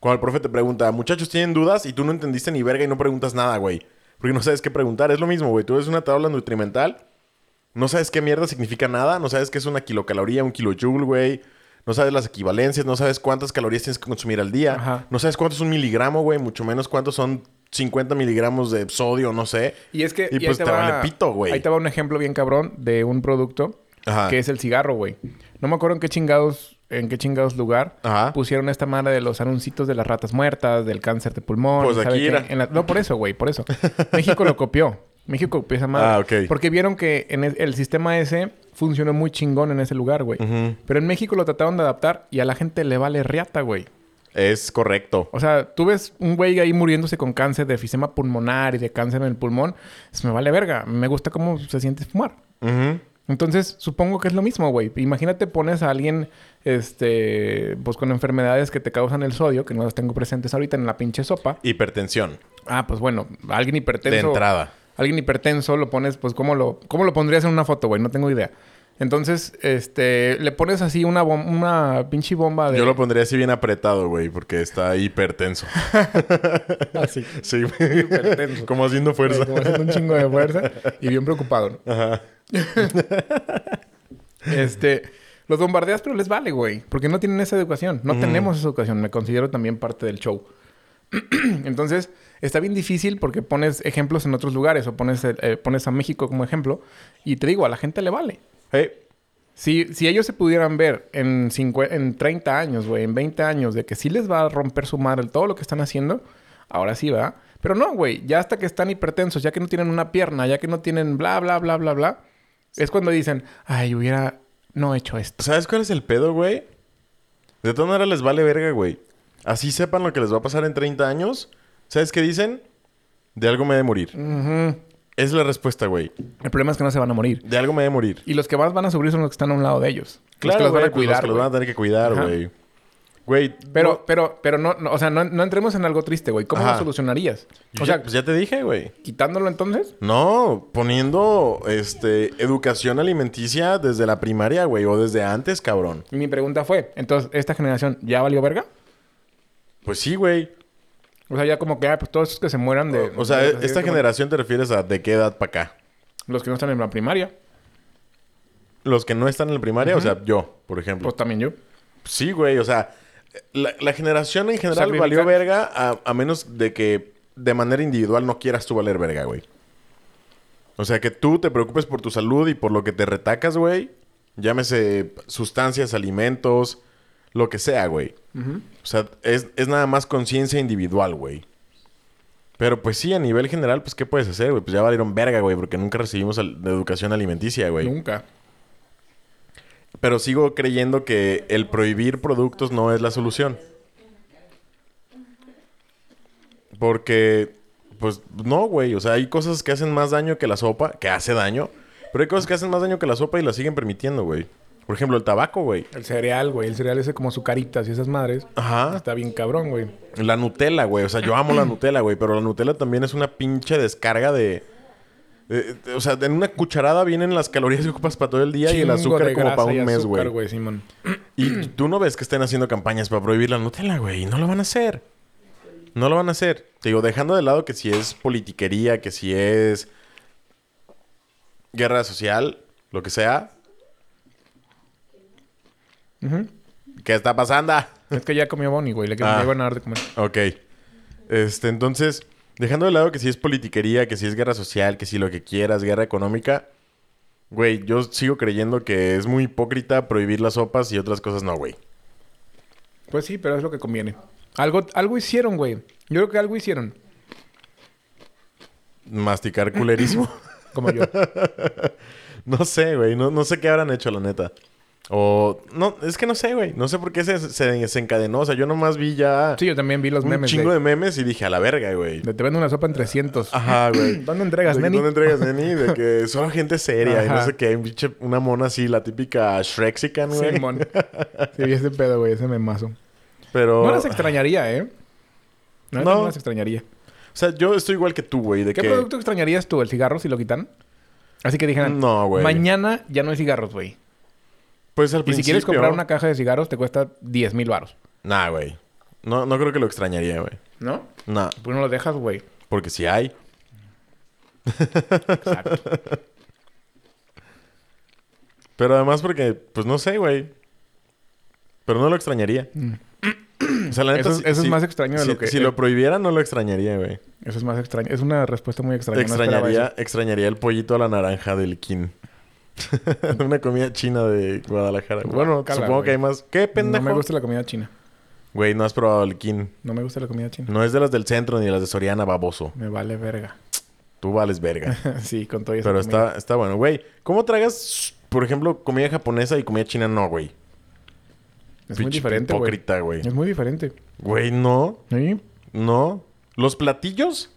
Cuando el profe te pregunta, muchachos, ¿tienen dudas? Y tú no entendiste ni verga y no preguntas nada, güey. Porque no sabes qué preguntar. Es lo mismo, güey. Tú ves una tabla nutrimental. No sabes qué mierda significa nada. No sabes qué es una kilocaloría, un kilojoule, güey. No sabes las equivalencias. No sabes cuántas calorías tienes que consumir al día. Ajá. No sabes cuánto es un miligramo, güey. Mucho menos cuántos son 50 miligramos de sodio, no sé. Y es que... Y pues te vale pito, güey. Ahí te va un ejemplo bien cabrón de un producto Ajá. que es el cigarro, güey. No me acuerdo en qué chingados, en qué chingados lugar Ajá. pusieron esta madre de los anuncios de las ratas muertas, del cáncer de pulmón. Pues ¿sabe aquí era. En la- No, por eso, güey, por eso. México lo copió. México copió esa madre. Ah, ok. Porque vieron que en el, el sistema ese funcionó muy chingón en ese lugar, güey. Pero en México lo trataron de adaptar y a la gente le vale riata, güey. Es correcto. O sea, tú ves un güey ahí muriéndose con cáncer de efisema pulmonar y de cáncer en el pulmón. Eso me vale verga. Me gusta cómo se siente fumar. Entonces, supongo que es lo mismo, güey. Imagínate pones a alguien, este, pues con enfermedades que te causan el sodio, que no las tengo presentes ahorita en la pinche sopa. Hipertensión. Ah, pues bueno, alguien hipertenso. De entrada. Alguien hipertenso lo pones, pues, ¿cómo lo, cómo lo pondrías en una foto, güey? No tengo idea. Entonces, este, le pones así una, bom- una pinche bomba de. Yo lo pondría así bien apretado, güey, porque está hipertenso. así. Sí, güey. Hipertenso. Como haciendo fuerza. Como haciendo un chingo de fuerza y bien preocupado, ¿no? Ajá. Este, los bombardeas, pero les vale, güey. Porque no tienen esa educación. No tenemos esa educación. Me considero también parte del show. Entonces, está bien difícil porque pones ejemplos en otros lugares o pones, eh, pones a México como ejemplo. Y te digo, a la gente le vale. Hey, Si, si ellos se pudieran ver en, cincue- en 30 años, güey, en 20 años, de que sí les va a romper su madre todo lo que están haciendo, ahora sí, ¿verdad? Pero no, güey, ya hasta que están hipertensos, ya que no tienen una pierna, ya que no tienen bla, bla, bla, bla, bla, es cuando dicen, ay, hubiera no hecho esto. ¿sabes cuál es el pedo, güey? De todas maneras les vale verga, güey. Así sepan lo que les va a pasar en 30 años. ¿Sabes qué dicen? De algo me he de morir. Es la respuesta, güey. El problema es que no se van a morir. De algo me he de morir. Y los que más van a sufrir son los que están a un lado de ellos. Claro, los que los van a pues los cuidar. que los van a tener que cuidar, güey. Güey, Pero, no- pero, pero no, no, o sea, no, no entremos en algo triste, güey. ¿Cómo Ajá. lo solucionarías? yo O ya- sea, pues ya te dije, güey. quitándolo entonces. No, poniendo este educación alimenticia desde la primaria, güey, o desde antes, cabrón. Y mi pregunta fue, entonces, ¿esta generación ya valió verga? Pues sí, güey. O sea, ya como que, ah, pues todos esos que se mueran de... O sea, de- esta generación te refieres a de qué edad para acá. Los que no están en la primaria. Los que no están en la primaria, o sea, yo, por ejemplo. Pues también yo. Sí, güey, o sea, la, la generación en general valió verga a, a menos de que de manera individual no quieras tú valer verga, güey. O sea, que tú te preocupes por tu salud y por lo que te retacas, güey. Llámese sustancias, alimentos, lo que sea, güey. O sea, es, es nada más conciencia individual, güey. Pero pues sí, a nivel general, pues ¿qué puedes hacer, güey? Pues ya valieron verga, güey, porque nunca recibimos de educación alimenticia, güey. Nunca. Pero sigo creyendo que el prohibir productos no es la solución. Porque, pues no, güey. O sea, hay cosas que hacen más daño que la sopa, que hace daño. Pero hay cosas que hacen más daño que la sopa y la siguen permitiendo, güey. Por ejemplo, el tabaco, güey. El cereal, güey. El cereal ese como sucaritas y esas madres. Ajá. Está bien cabrón, güey. La Nutella, güey. O sea, yo amo la Nutella, güey. Pero la Nutella también es una pinche descarga de... o sea, en una cucharada vienen las calorías que ocupas para todo el día y el azúcar como para un mes, güey. Simón. Y tú no ves que estén haciendo campañas para prohibir la Nutella, güey. Y no lo van a hacer. No lo van a hacer. Te digo, dejando de lado que si es politiquería, que si es guerra social, lo que sea. Ujú. ¿Qué está pasando? Es que ya comió Bonnie, güey. Le Ah. me iban a dar de comer. Ok. Este, entonces, dejando de lado que si es politiquería, que si es guerra social, que si lo que quieras, guerra económica. Güey, yo sigo creyendo que es muy hipócrita prohibir las sopas y otras cosas no, güey. Pues sí, pero es lo que conviene. Algo, algo hicieron, güey. Yo creo que algo hicieron. Masticar culerísimo. Como yo. no sé, güey. No, no sé qué habrán hecho, la neta. O... No, es que no sé, güey. No sé por qué se, se desencadenó. O sea, yo nomás vi ya... Sí, yo también vi los un memes. chingo de, de memes y dije, a la verga, güey. te vendo una sopa en 300. Ajá, güey. ¿Dónde entregas, De neni? ¿Dónde entregas, neni? De que solo gente seria y no Ajá. sé qué. Un una mona así, la típica Shrexican, güey. Simón. Sí, vi ese pedo, güey. Ese memazo. Pero... No las extrañaría, ¿eh? No, No. no las extrañaría. O sea, yo estoy igual que tú, güey. De ¿Qué que... producto extrañarías tú? ¿El cigarro si lo quitan? Así que dijeran, No, güey. mañana ya no hay cigarros, güey. Pues al Y principio... si quieres comprar una caja de cigarros, te cuesta 10 mil baros. Nah, güey. No, no creo que lo extrañaría, güey. ¿No? Nah. Pues no lo dejas, güey. Porque si hay... Exacto. Pero además porque... Pues no sé, güey. Pero no lo extrañaría. O sea, la neta... Mm. Eso es- si- eso es más extraño de si- lo que- Si lo prohibiera, no lo extrañaría, güey. Eso es más extraño. Es una respuesta muy extraña. extrañaría, extrañaría el pollito a la naranja del Kin. Una comida china de Guadalajara. Bueno, supongo güey. que hay más. ¿Qué No pendejo? me gusta la comida china. Güey, no has probado el Kin. No me gusta la comida china. No es de las del centro ni de las de Soriana, baboso. Me vale verga. Tú vales verga. sí, con todo eso. Pero está, está bueno. Güey, ¿cómo tragas, por ejemplo, comida japonesa y comida china? No, güey. Es muy diferente, hipócrita, güey. Es muy diferente. Güey, no. ¿Sí? No. Los platillos.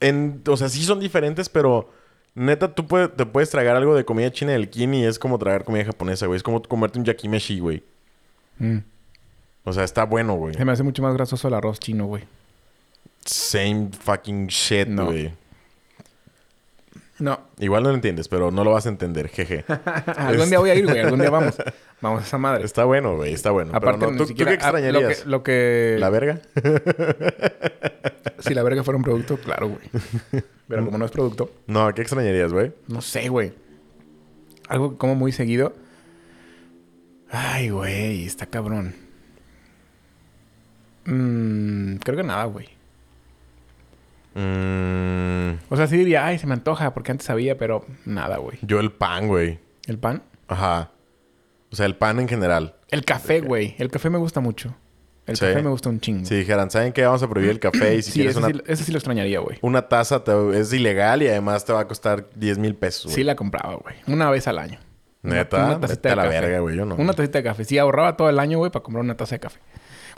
En, o sea, sí son diferentes, pero neta, tú puede- te puedes tragar algo de comida china del kin y es como tragar comida japonesa, güey. Es como comerte un yakimeshi, güey. Mm. O sea, está bueno, güey. Se me hace mucho más grasoso el arroz chino, güey. Same fucking shit, No. güey. No. Igual no lo entiendes, pero no lo vas a entender, jeje. Algún día voy a ir, güey. Algún día vamos. Vamos a esa madre. Está bueno, güey. Está bueno. Aparte, pero no, ni ¿tú, qué extrañarías? Lo que... Lo que... ¿La verga? Si la verga fuera un producto, claro, güey. Pero como no es producto... no, ¿qué extrañarías, güey? No sé, güey. Algo que como muy seguido. Ay, güey, está cabrón. Mm, creo que nada, güey. Mm, O sea, sí diría, ay, se me antoja porque antes sabía, pero nada, güey. yo el pan, güey. ¿El pan? Ajá. O sea, el pan en general. El café, güey. El café me gusta mucho. El Sí. café me gusta un chingo. Si dijeran, ¿saben qué? Vamos a prohibir el café y si sí, quieres ese, una, sí, ese sí lo extrañaría, güey. una taza te- es ilegal y además te va a costar 10 mil pesos, güey. Sí la compraba, güey. Una vez al año. Una- Neta, una Vete tacita de la café. verga, güey. Yo no. Una tacita de café. Sí, ahorraba todo el año, güey, para comprar una taza de café.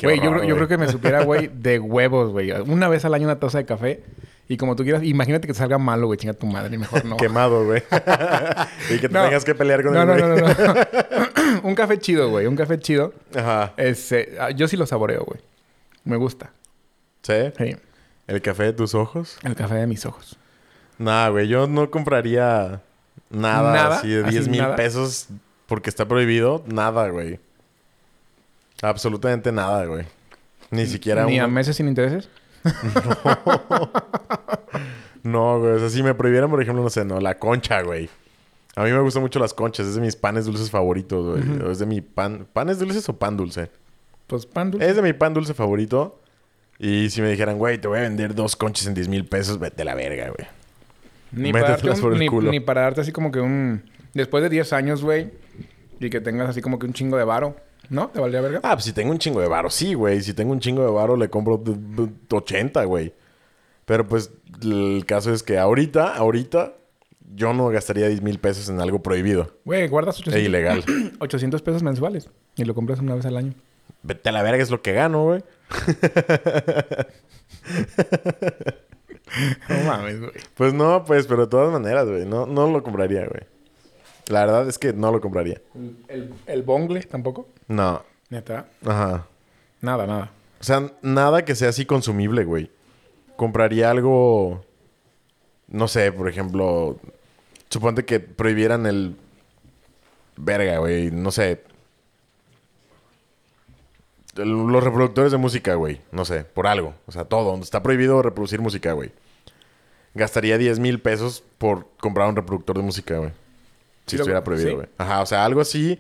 Güey, yo, yo creo que me supiera, güey, de huevos, güey. Una vez al año una taza de café. Y como tú quieras, imagínate que te salga malo, güey. Chinga tu madre, mejor no. Quemado, güey. y que te No. tengas que pelear con No, el no, güey. no, no, no. un café chido, güey. Un café chido. Ajá. Ese, ah, yo sí lo saboreo, güey. Me gusta. ¿Sí? Sí. ¿El café de tus ojos? El café de mis ojos. Nah, güey. Yo no compraría nada, ¿Nada? así de ¿Así 10 mil nada? pesos porque está prohibido. Nada, güey. Absolutamente nada, güey. Ni siquiera Ni a meses sin intereses. No, güey. O sea, si me prohibieran, por ejemplo, no sé, no, la concha, güey. A mí me gustan mucho las conchas. Es de mis panes dulces favoritos, güey. Es de mi pan... ¿Panes dulces o pan dulce? Pues pan dulce. Es de mi pan dulce favorito. Y si me dijeran, güey, te voy a vender dos conchas en 10 mil pesos, vete a la verga, güey. Ni para, darte Métetelas un- por el ni, culo. ni para darte así como que un... Después de 10 años, güey. Y que tengas así como que un chingo de varo. ¿No? ¿Te valdría verga? Ah, pues si tengo un chingo de varo, sí, güey. Si tengo un chingo de varo, le compro d- d- 80, güey. Pero pues el caso es que ahorita, ahorita, yo no gastaría 10 mil pesos en algo prohibido Güey, guardas e 800, ilegal. 800 pesos mensuales. Y lo compras una vez al año. Vete a la verga, es lo que gano, güey. No mames, güey. Pues no, pues, pero de todas maneras, güey. No, no lo compraría, güey. La verdad es que no lo compraría. ¿El, el bongle tampoco? No. Neta. Ajá. Nada, nada. O sea, nada que sea así consumible, güey. Compraría algo. No sé, por ejemplo. Suponte que prohibieran el. Verga, güey. No sé. los reproductores de música, güey. No sé, por algo. O sea, todo. Está prohibido reproducir música, güey. Gastaría 10 mil pesos por comprar un reproductor de música, güey. Si lo- estuviera prohibido, sí. güey. Ajá, o sea, algo así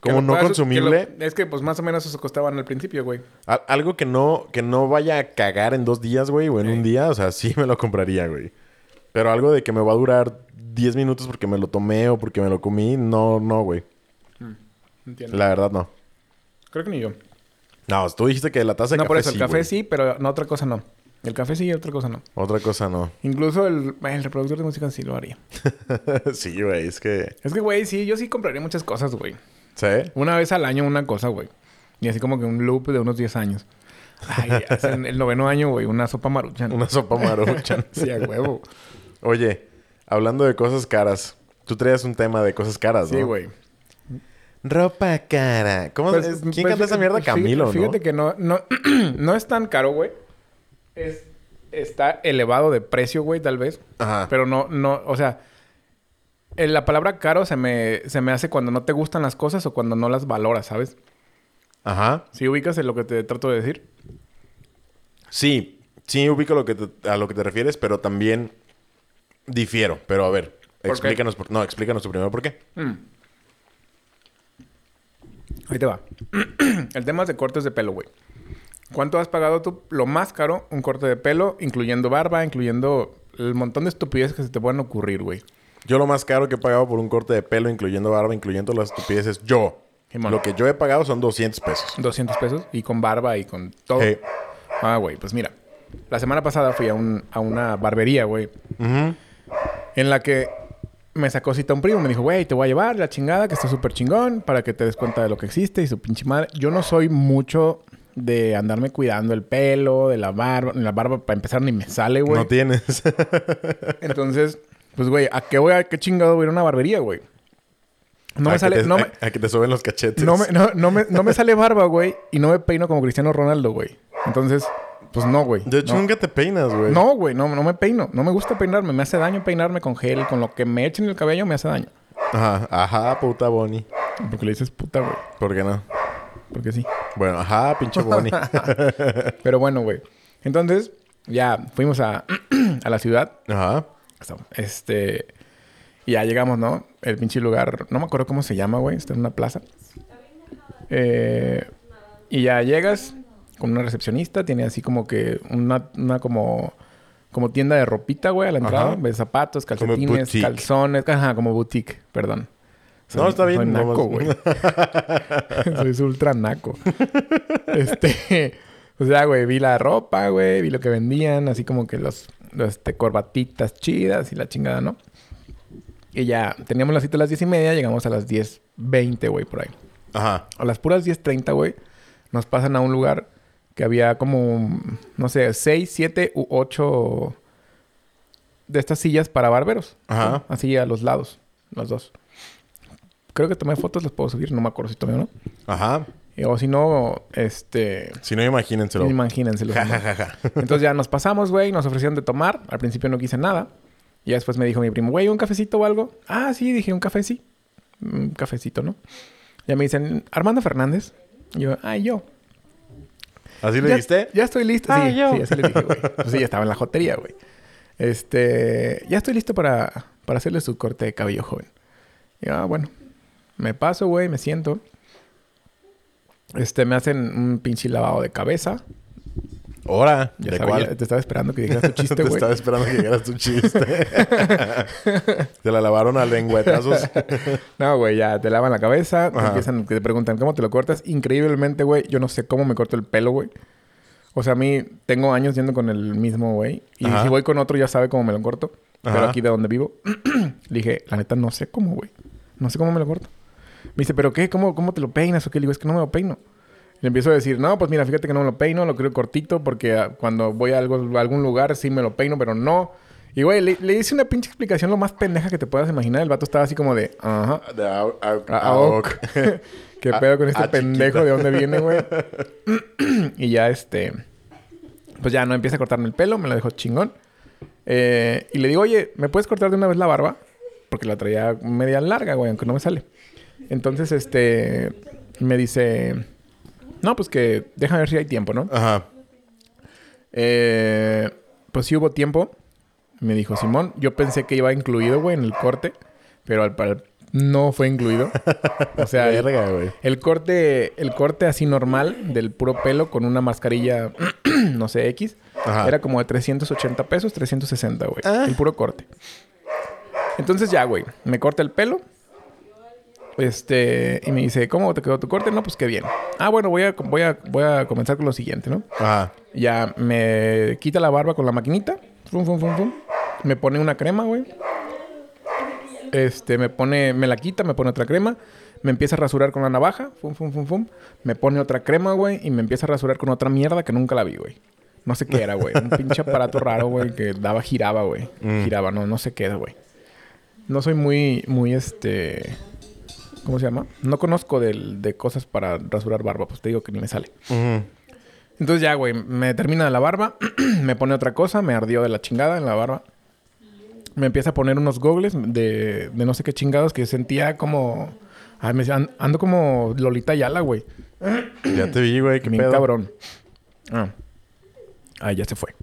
como no puedas- consumible. que lo- es que, pues, más o menos eso costaban al principio, güey. Al- algo que no, que no vaya a cagar en dos días, güey, o en un día. O sea, sí me lo compraría, güey. Pero algo de que me va a durar 10 minutos porque me lo tomé o porque me lo comí, no, no, güey. Entiendo. La verdad, no. Creo que ni yo. No, tú dijiste que la taza de no, café por eso, sí, el café güey. sí, pero no, otra cosa no. El café sí y otra cosa no. Otra cosa no. Incluso el, el reproductor de música sí lo haría. sí, güey, es que... Es que, güey, sí, yo sí compraría muchas cosas, güey. ¿Sí? Una vez al año una cosa, güey. Y así como que un loop de unos 10 años. Ay, en el noveno año, güey, una sopa maruchan. Una sopa maruchan. Sí, a huevo. Oye, hablando de cosas caras. Tú traías un tema de cosas caras, ¿no? Sí, güey. Ropa cara. ¿Cómo Pues, es? ¿Quién pues, canta esa mierda? Camilo, ¿no? Fíjate que no, no, no es tan caro, güey. Es, está elevado de precio, güey, tal vez. Ajá. Pero no, no, o sea, eh, la palabra caro se me, se me hace cuando no te gustan las cosas o cuando no las valoras, ¿sabes? Ajá. Si ubicas en lo que te trato de decir. Sí. Sí ubico lo que te- a lo que te refieres, pero también difiero. Pero a ver, explícanos... Por, no, explícanos tú primero por qué. Ahí te va. El tema es de cortes de pelo, güey. ¿Cuánto has pagado tú? Lo más caro, un corte de pelo, incluyendo barba, incluyendo el montón de estupideces que se te pueden ocurrir, güey. Yo lo más caro que he pagado por un corte de pelo, incluyendo barba, incluyendo las estupideces, yo. Lo que yo he pagado son 200 pesos. 200 pesos y con barba y con todo. Hey. Ah, güey, pues mira. La semana pasada fui a, un, a una barbería, güey. En la que me sacó cita un primo. Me dijo, güey, te voy a llevar la chingada, que está súper chingón, para que te des cuenta de lo que existe y su pinche madre. Yo no soy mucho de andarme cuidando el pelo, de la barba. La barba, para empezar, ni me sale, güey. No tienes. Entonces, pues, güey, ¿a qué voy a qué chingado voy a ir a una barbería, güey? No A me sale, te- no a- me, a que te suben los cachetes. no me, no, no me, no me sale barba, güey, y no me peino como Cristiano Ronaldo, güey. Entonces, pues no, güey. De hecho, no. nunca te peinas, güey. No, güey, no, no me peino. No me gusta peinarme. Me hace daño peinarme con gel. Con lo que me echen en el cabello me hace daño. Ajá, ajá, puta Bonnie. Porque le dices puta, güey. ¿Por qué no? Porque sí. Bueno, ajá, pinche Bonnie. Pero bueno, güey. Entonces, ya fuimos a, a la ciudad. ajá. Este... Y ya llegamos, ¿no? El pinche lugar... No me acuerdo cómo se llama, güey. Está en una plaza. Eh, y ya llegas con una recepcionista. Tiene así como que una, una como... Como tienda de ropita, güey, a la entrada. Ajá. De zapatos, calcetines, calzones. Ajá, como boutique. Perdón. No, está bien, Soy naco, güey. soy ultra naco. este... O sea, güey, vi la ropa, güey. Vi lo que vendían. Así como que los... los, este, corbatitas chidas y la chingada, ¿no? Y ya teníamos la cita a las diez y media, llegamos a las 10.20, güey, por ahí. Ajá. A las puras 10.30, güey, nos pasan a un lugar que había como, no sé, 6, 7 u 8 de estas sillas para barberos. Ajá. Así a los lados, los dos. Creo que tomé fotos, las puedo subir, no me acuerdo si tomé o no. Ajá. Y- O si no, este... Si no, imagínenselo. Imagínenselo. Ja, ja, ja, ja. Entonces ya nos pasamos, güey, nos ofrecieron de tomar. Al principio no quise nada. Y después me dijo mi primo, güey, ¿un cafecito o algo? Ah, sí, dije, un café sí. Un cafecito, ¿no? Ya me dicen, Armando Fernández. Y yo, ay, yo. ¿Así le ya, dijiste? Ya estoy listo. Ah, sí, yo. sí, así le dije, güey. Pues sí, ya estaba en la jotería, güey. Este, ya estoy listo para, para hacerle su corte de cabello joven. Y yo, ah, bueno. Me paso, güey, me siento. Este, me hacen un pinche lavado de cabeza. Ahora. Ya ¿De sabía, cuál? te estaba esperando que dijeras tu chiste, Te güey. estaba esperando que llegaras tu chiste. Te la lavaron a lengüetazos. No, güey, ya te lavan la cabeza, te empiezan, te preguntan cómo te lo cortas. Increíblemente, güey, yo no sé cómo me corto el pelo, güey. O sea, a mí tengo años yendo con el mismo, güey. Y Ajá. si voy con otro, ya sabe cómo me lo corto. Pero aquí de donde vivo, dije, la neta, no sé cómo, güey. No sé cómo me lo corto. Me dice, ¿pero qué? ¿Cómo, cómo te lo peinas o qué? Le digo, es que no me lo peino. Le empiezo a decir, no, pues mira, fíjate que no me lo peino, lo quiero cortito porque ah, cuando voy a, algo, a algún lugar sí me lo peino, pero no. Y, güey, le, le hice una pinche explicación lo más pendeja que te puedas imaginar. El vato estaba así como de, ajá. De au- au- Ah. ¿Qué Ah, pedo con este ah, pendejo? ¿De dónde viene, güey? y ya, este... Pues ya no empieza a cortarme el pelo. Me lo dejó chingón. Eh, y le digo, oye, ¿me puedes cortar de una vez la barba? Porque la traía media larga, güey, aunque no me sale. Entonces, este... Me dice... No, pues que déjame ver si hay tiempo, ¿no? Ajá. Eh, pues sí hubo tiempo. Me dijo Simón, yo pensé que iba incluido, güey, en el corte, pero al, al- no fue incluido. O sea, el, Verga, güey. el corte, el corte así normal del puro pelo con una mascarilla, no sé, X, Ajá. era como de 380 pesos, 360, güey. Ah. El puro corte. Entonces ya, güey, me corta el pelo. Este, y me dice, ¿cómo te quedó tu corte? No, pues qué bien. Ah, bueno, voy a, voy a, voy a comenzar con lo siguiente, ¿no? Ajá. Ya me quita la barba con la maquinita. Fum, fum, fum, fum. Me pone una crema, güey. Este, me pone, me la quita, me pone otra crema. Me empieza a rasurar con la navaja. Fum, fum, fum, fum. Me pone otra crema, güey. Y me empieza a rasurar con otra mierda que nunca la vi, güey. No sé qué era, güey. Un pinche aparato raro, güey, que daba, giraba, güey. Mm. Giraba, no, no sé qué era, güey. No soy muy, muy, este... ¿Cómo se llama? No conozco de cosas para rasurar barba. Pues te digo que ni me sale. Entonces ya, güey, me termina la barba, me pone otra cosa, me ardió de la chingada en la barba. Me empieza a poner unos gogles de, de no sé qué chingados que sentía como... Ay, me, an- ando como Lolita Yala, güey. Ya te vi, güey. Qué Bien pedo. cabrón. Ah. Ay, ya se fue.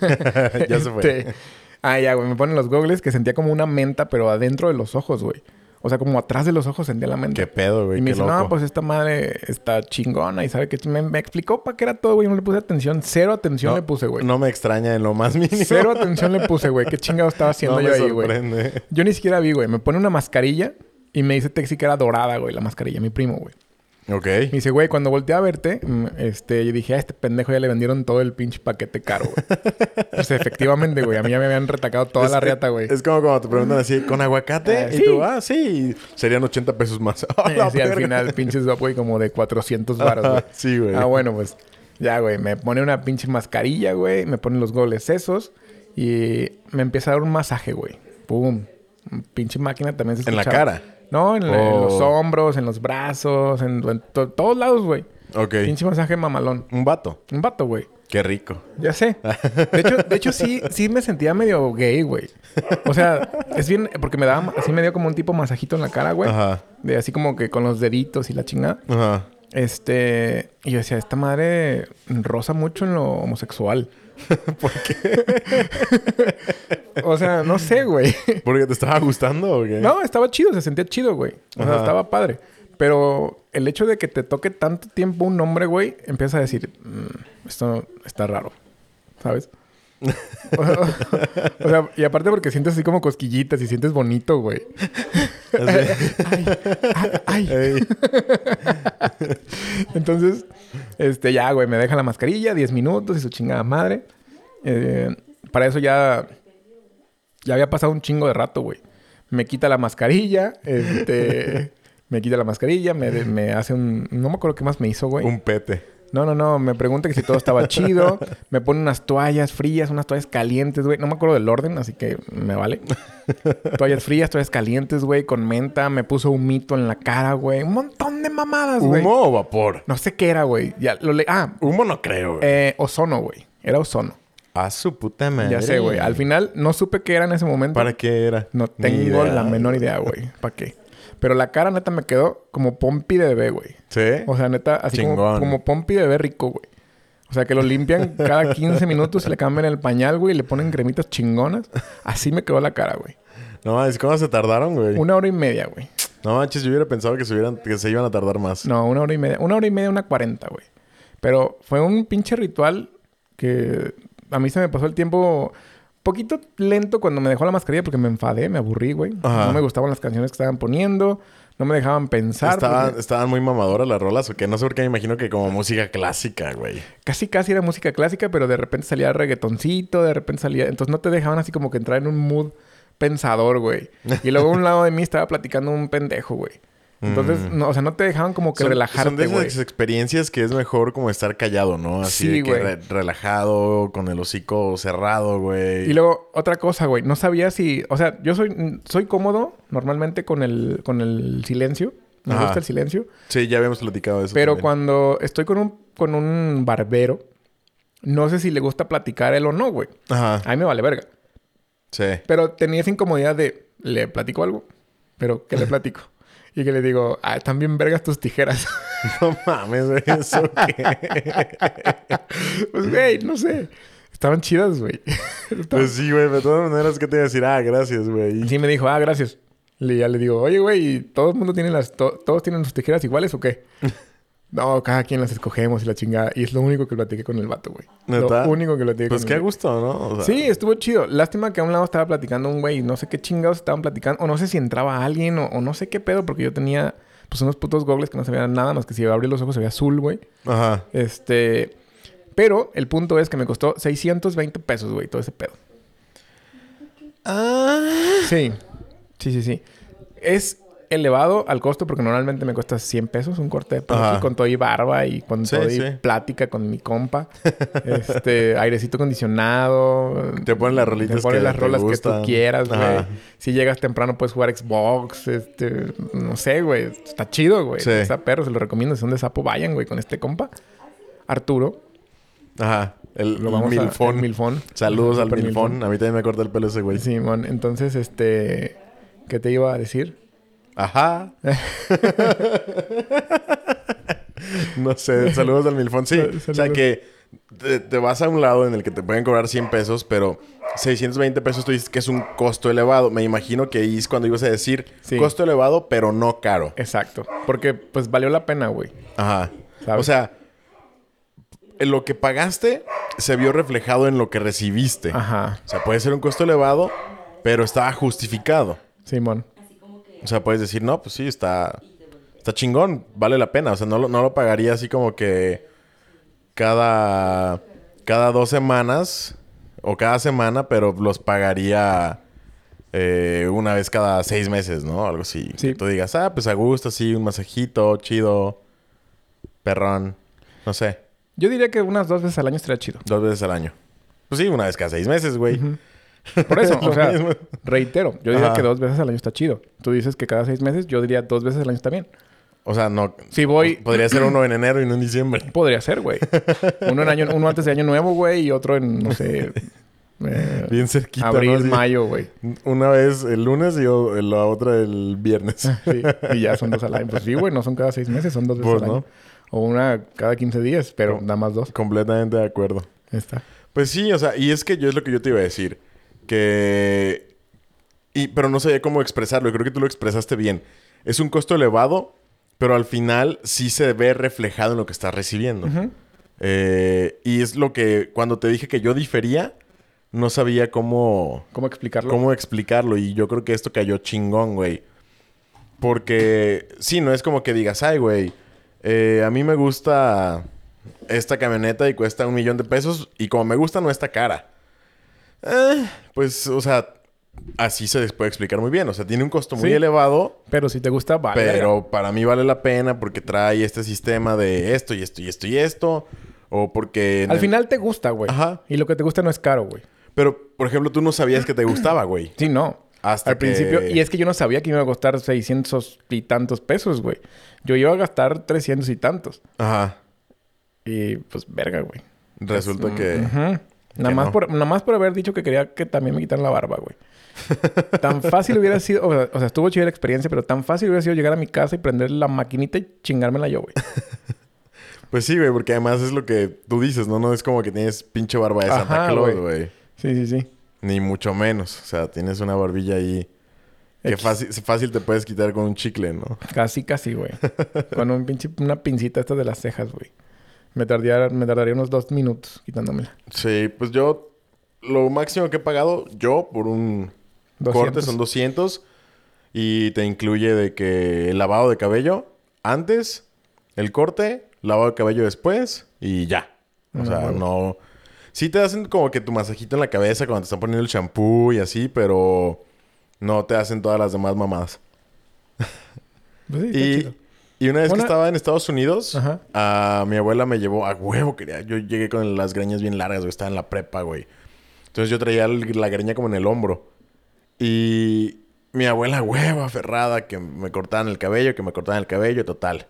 ya se fue. Este, Ah, ya, güey. Me ponen los gogles que sentía como una menta, pero adentro de los ojos, güey. O sea, como atrás de los ojos sentía la menta. Qué pedo, güey. Y me dice, loco. no, pues esta madre está chingona y sabe que me, me explicó para qué era todo, güey. No le puse atención. Cero atención no, le puse, güey. No me extraña en lo más mínimo. Cero atención le puse, güey. ¿Qué chingado estaba haciendo no yo me ahí, güey? Yo ni siquiera vi, güey. Me pone una mascarilla y me dice Texi que era dorada, güey, la mascarilla, mi primo, güey. Ok. Me dice, güey, cuando volteé a verte, mm, este, yo dije, a este pendejo ya le vendieron todo el pinche paquete caro, güey. pues efectivamente, güey. A mí ya me habían retacado toda Es- la riata, güey. Es como cuando te preguntan así, ¿con aguacate? Ah, y sí. tú, ah, sí. Serían 80 pesos más. ¡A la Sí, al final, pinches güey, como de 400 baros, güey. Sí, güey. Ah, bueno, pues ya, güey, me pone una pinche mascarilla, güey, me pone los goles esos y me empieza a dar un masaje, güey. Pum. Pinche máquina también se ¿En la escuchaba. cara? No, en, en Oh. los hombros, en los brazos, en, en to- todos lados, güey. Ok. Pinche masaje mamalón. Un vato. Un vato, güey. Qué rico. Ya sé. De hecho, de hecho sí, sí me sentía medio gay, güey. O sea, es bien... Porque me daba... Así me dio como un tipo masajito en la cara, güey. Ajá. De así como que con los deditos y la chingada. Ajá. Este... Y yo decía, esta madre roza mucho en lo homosexual. ¿Por qué? O sea, no sé, güey. ¿Porque te estaba gustando o qué? No, estaba chido. Se sentía chido, güey. O sea, estaba padre. Pero el hecho de que te toque tanto tiempo un hombre, güey, empieza a decir, "Mm, esto está raro. ¿Sabes? O, o sea, y aparte porque sientes así como cosquillitas y sientes bonito, güey. ay, ay, ay. Ey. Entonces, este, ya, güey, me deja la mascarilla, 10 minutos y su chingada madre. Eh, para eso ya, ya había pasado un chingo de rato, güey. Me quita la mascarilla, este, me quita la mascarilla, me, me hace un, no me acuerdo qué más me hizo, güey. Un pete. No, no, no, me pregunta que si todo estaba chido, me pone unas toallas frías, unas toallas calientes, güey. No me acuerdo del orden, así que me vale. toallas frías, toallas calientes, güey, con menta, me puso un mito en la cara, güey. Un montón de mamadas, güey. ¿Humo o vapor? No sé qué era, güey. Ya lo le... Ah, Humo no creo, güey. eh, ozono, güey. Era ozono. A su puta madre. Ya sé, güey. Al final no supe qué era en ese momento. ¿Para qué era? No tengo la menor idea, güey. ¿Para qué? Pero la cara neta me quedó como pompi de bebé, güey. ¿Sí? O sea, neta, así como, Chingón. como pompi de bebé rico, güey. O sea, que lo limpian cada 15 minutos le cambian el pañal, güey, y le ponen cremitas chingonas. Así me quedó la cara, güey. No manches, ¿cómo se tardaron, güey? Una hora y media, güey. No manches, yo hubiera pensado que se, hubieran, que se iban a tardar más. No, una hora y media. Una hora y media, una cuarenta, güey. Pero fue un pinche ritual que a mí se me pasó el tiempo poquito lento cuando me dejó la mascarilla porque me enfadé, me aburrí, güey. No me gustaban las canciones que estaban poniendo, no me dejaban pensar. Estaban, porque estaban muy mamadoras las rolas o qué. No sé por qué me imagino que como música clásica, güey. Casi, casi era música clásica, pero de repente salía reggaetoncito, de repente salía... Entonces no te dejaban así como que entrar en un mood pensador, güey. Y luego a un lado de mí estaba platicando un pendejo, güey. Entonces, no, o sea, no te dejaban como que Mm. Son- relajarte, Son de esas experiencias que es mejor como estar callado, ¿no? Así Sí, de que re- relajado, con el hocico cerrado, güey. Y luego, otra cosa, güey. No sabía si... O sea, yo soy, soy cómodo normalmente con el, con el silencio. Me Ajá. gusta el silencio. Sí, ya habíamos platicado de eso. Pero también. cuando estoy con un, con un barbero, no sé si le gusta platicar él o no, güey. Ajá. A mí me vale verga. Sí. Pero tenía esa incomodidad de... ¿Le platico algo? ¿Pero qué le platico? Y que le digo... Ah, están bien vergas tus tijeras. No mames. ¿Eso qué? Pues, güey, no sé. Estaban chidas, güey. Estaban- Pues sí, güey. De todas maneras, que te iba a decir? Ah, gracias, güey. Sí me dijo, ah, gracias. Y ya le digo, oye, güey, ¿todo el mundo tiene las... to- ¿Todos tienen sus tijeras iguales o qué? No, cada quien las escogemos y la chingada. Y es lo único que platiqué con el vato, güey. Lo único que platiqué Pues con qué el gusto, ¿no? O sea, Sí, estuvo chido. Lástima que a un lado estaba platicando un güey. No sé qué chingados estaban platicando. O no sé si entraba alguien o, o no sé qué pedo. Porque yo tenía pues unos putos gogles que no se veían nada más que si abrí los ojos se veía azul, güey. Ajá. Este... Pero el punto es que me costó 620 pesos, güey, todo ese pedo. Ah. Sí. Sí, sí, sí. Es elevado al costo porque normalmente me cuesta 100 pesos un corte de pelo con todo y barba y con Sí, todo y sí. plática con mi compa. este, airecito acondicionado. Te ponen las Te rolitas ponen que las te rolas que tú quieras, güey. Si llegas temprano puedes jugar Xbox, este, no sé, güey. Está chido, güey. Sí. Está perro, se lo recomiendo. Si son de sapo, vayan, güey, con este compa. Arturo. Ajá. El, Lo vamos a... milfón. el milfón. Saludos al milfón. A mí también me corta el pelo ese güey. Simón, entonces, este... ¿Qué te iba a decir? Ajá. no sé, saludos al Milfón. Sí, Saludos. o sea que te, te vas a un lado en el que te pueden cobrar 100 pesos, pero 620 pesos tú dices que es un costo elevado. Me imagino que ahí es cuando ibas a decir Sí. costo elevado, pero no caro. Exacto. Porque, pues, valió la pena, güey. Ajá. ¿Sabes? O sea, lo que pagaste se vio reflejado en lo que recibiste. Ajá. O sea, puede ser un costo elevado, pero estaba justificado. Simón. O sea, puedes decir, no, pues sí, está, está chingón, vale la pena. O sea, no, lo- no lo pagaría así como que cada, cada dos semanas o cada semana, pero los pagaría eh, una vez cada seis meses, ¿no? Algo así. Sí. Que tú digas, ah, pues a gusto, sí, un masajito, chido, perrón, no sé, Yo diría que unas dos veces al año estaría chido. dos veces al año. Pues sí, una vez cada seis meses, güey. Por eso, o sea, mismo. reitero. Yo diría Ajá. que dos veces al año está chido. Tú dices que cada seis meses. Yo diría dos veces al año está bien. O sea, no... Si voy... Podría ser uno en enero y no en diciembre. Podría ser, güey. Uno, en año, uno antes de Año Nuevo, güey. Y otro en, no sé... eh, Bien cerquita, abril, mayo, güey. Una vez el lunes y la otra el viernes. Sí. Y ya son dos al año. Pues sí, güey. No son cada seis meses. Son dos veces Pues, al año. ¿no? O una cada 15 días. Pero nada más dos. Completamente de acuerdo. Está. Pues sí, o sea, y es que yo es lo que yo te iba a decir. Que... Y, pero no sabía cómo expresarlo. y Creo que tú lo expresaste bien. Es un costo elevado, pero al final sí se ve reflejado en lo que estás recibiendo. Eh, y es lo que... Cuando te dije que yo difería, no sabía cómo... ¿Cómo explicarlo? cómo explicarlo. Y yo creo que esto cayó chingón, güey. Porque sí, no es como que digas, ay, güey, eh, a mí me gusta esta camioneta y cuesta un millón de pesos y como me gusta no está cara. Eh, pues, o sea, así se les puede explicar muy bien. O sea, tiene un costo muy Sí. elevado, Pero si te gusta, vale. pero para mí vale la pena porque trae este sistema de esto y esto y esto y esto. O porque... Al el- final te gusta, güey. Ajá. Y lo que te gusta no es caro, güey. Pero, por ejemplo, tú no sabías que te gustaba, güey. Sí, no. Hasta Al que- principio. Y es que yo no sabía que me iba a costar 600 y tantos pesos, güey. Yo iba a gastar 300 y tantos. Ajá. Y pues, verga, güey. Resulta que... Ujú. Nada, más no. por, nada más por haber dicho que quería que también me quitaran la barba, güey. tan fácil hubiera sido... O sea, o sea, estuvo chida la experiencia, pero tan fácil hubiera sido llegar a mi casa y prender la maquinita y chingármela yo, güey. Pues sí, güey, porque además es lo que tú dices, ¿no? No es como que tienes pinche barba de Santa Claus, güey. güey. Sí, sí, sí. Ni mucho menos. O sea, tienes una barbilla ahí que X. fácil, fácil te puedes quitar con un chicle, ¿no? Casi, casi, güey. Con un pinche... Una pincita esta de las cejas, güey. Me tardaría, me tardaría unos dos minutos quitándomela. Sí, pues yo... Lo máximo que he pagado yo por un 200. corte son 200. Y te incluye de que el lavado de cabello antes, el corte, lavado de cabello después y ya. O Ah, sea, no... Sí te hacen como que tu masajito en la cabeza cuando te están poniendo el champú y así, pero no te hacen todas las demás mamadas. Pues sí, Y. y una vez Una- que estaba en Estados Unidos, a mi abuela me llevó a huevo, quería. Yo llegué con las greñas bien largas, güey. Estaba en la prepa, güey. Entonces yo traía el- la greña como en el hombro. Y mi abuela, huevo, aferrada, que me cortaban el cabello, que me cortaban el cabello, total.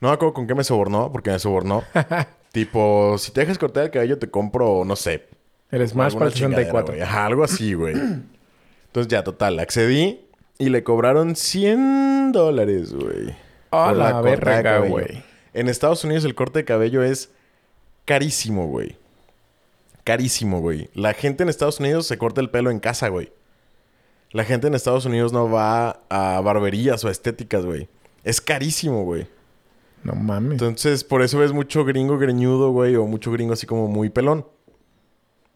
No me acuerdo con qué me sobornó, porque me sobornó. tipo, si te dejas cortar el cabello, te compro, no sé, El Smash para el chingadera, 64. güey. Ajá, algo así, güey. Entonces ya, total, accedí y le cobraron 100 dólares, güey. A la verga, cabello. güey. En Estados Unidos el corte de cabello es carísimo, güey. Carísimo, güey. La gente en Estados Unidos se corta el pelo en casa, güey. La gente en Estados Unidos no va a barberías o a estéticas, güey. Es carísimo, güey. No mames. Entonces, por eso ves mucho gringo greñudo, güey, o mucho gringo así como muy pelón.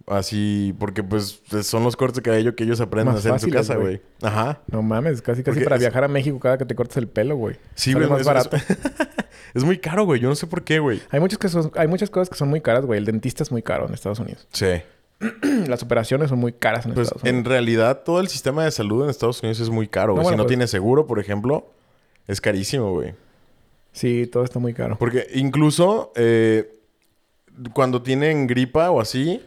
Así, porque pues son los cortes de cabello que ellos aprenden Más a hacer en su casa, güey. Ajá. No mames, casi casi Porque para es- viajar a México cada que te cortes el pelo, güey. Sí, güey. más barato. Es, es muy caro, güey. Yo no sé por qué, güey. Hay muchas, que son- hay muchas cosas que son muy caras, güey. El dentista es muy caro en Estados Unidos. Sí. Las operaciones son muy caras en Pues Estados Unidos. en realidad todo el sistema de salud en Estados Unidos es muy caro, No, bueno, si no pues- tienes seguro, por ejemplo, es carísimo, güey. Sí, todo está muy caro. Porque incluso eh, cuando tienen gripa o así,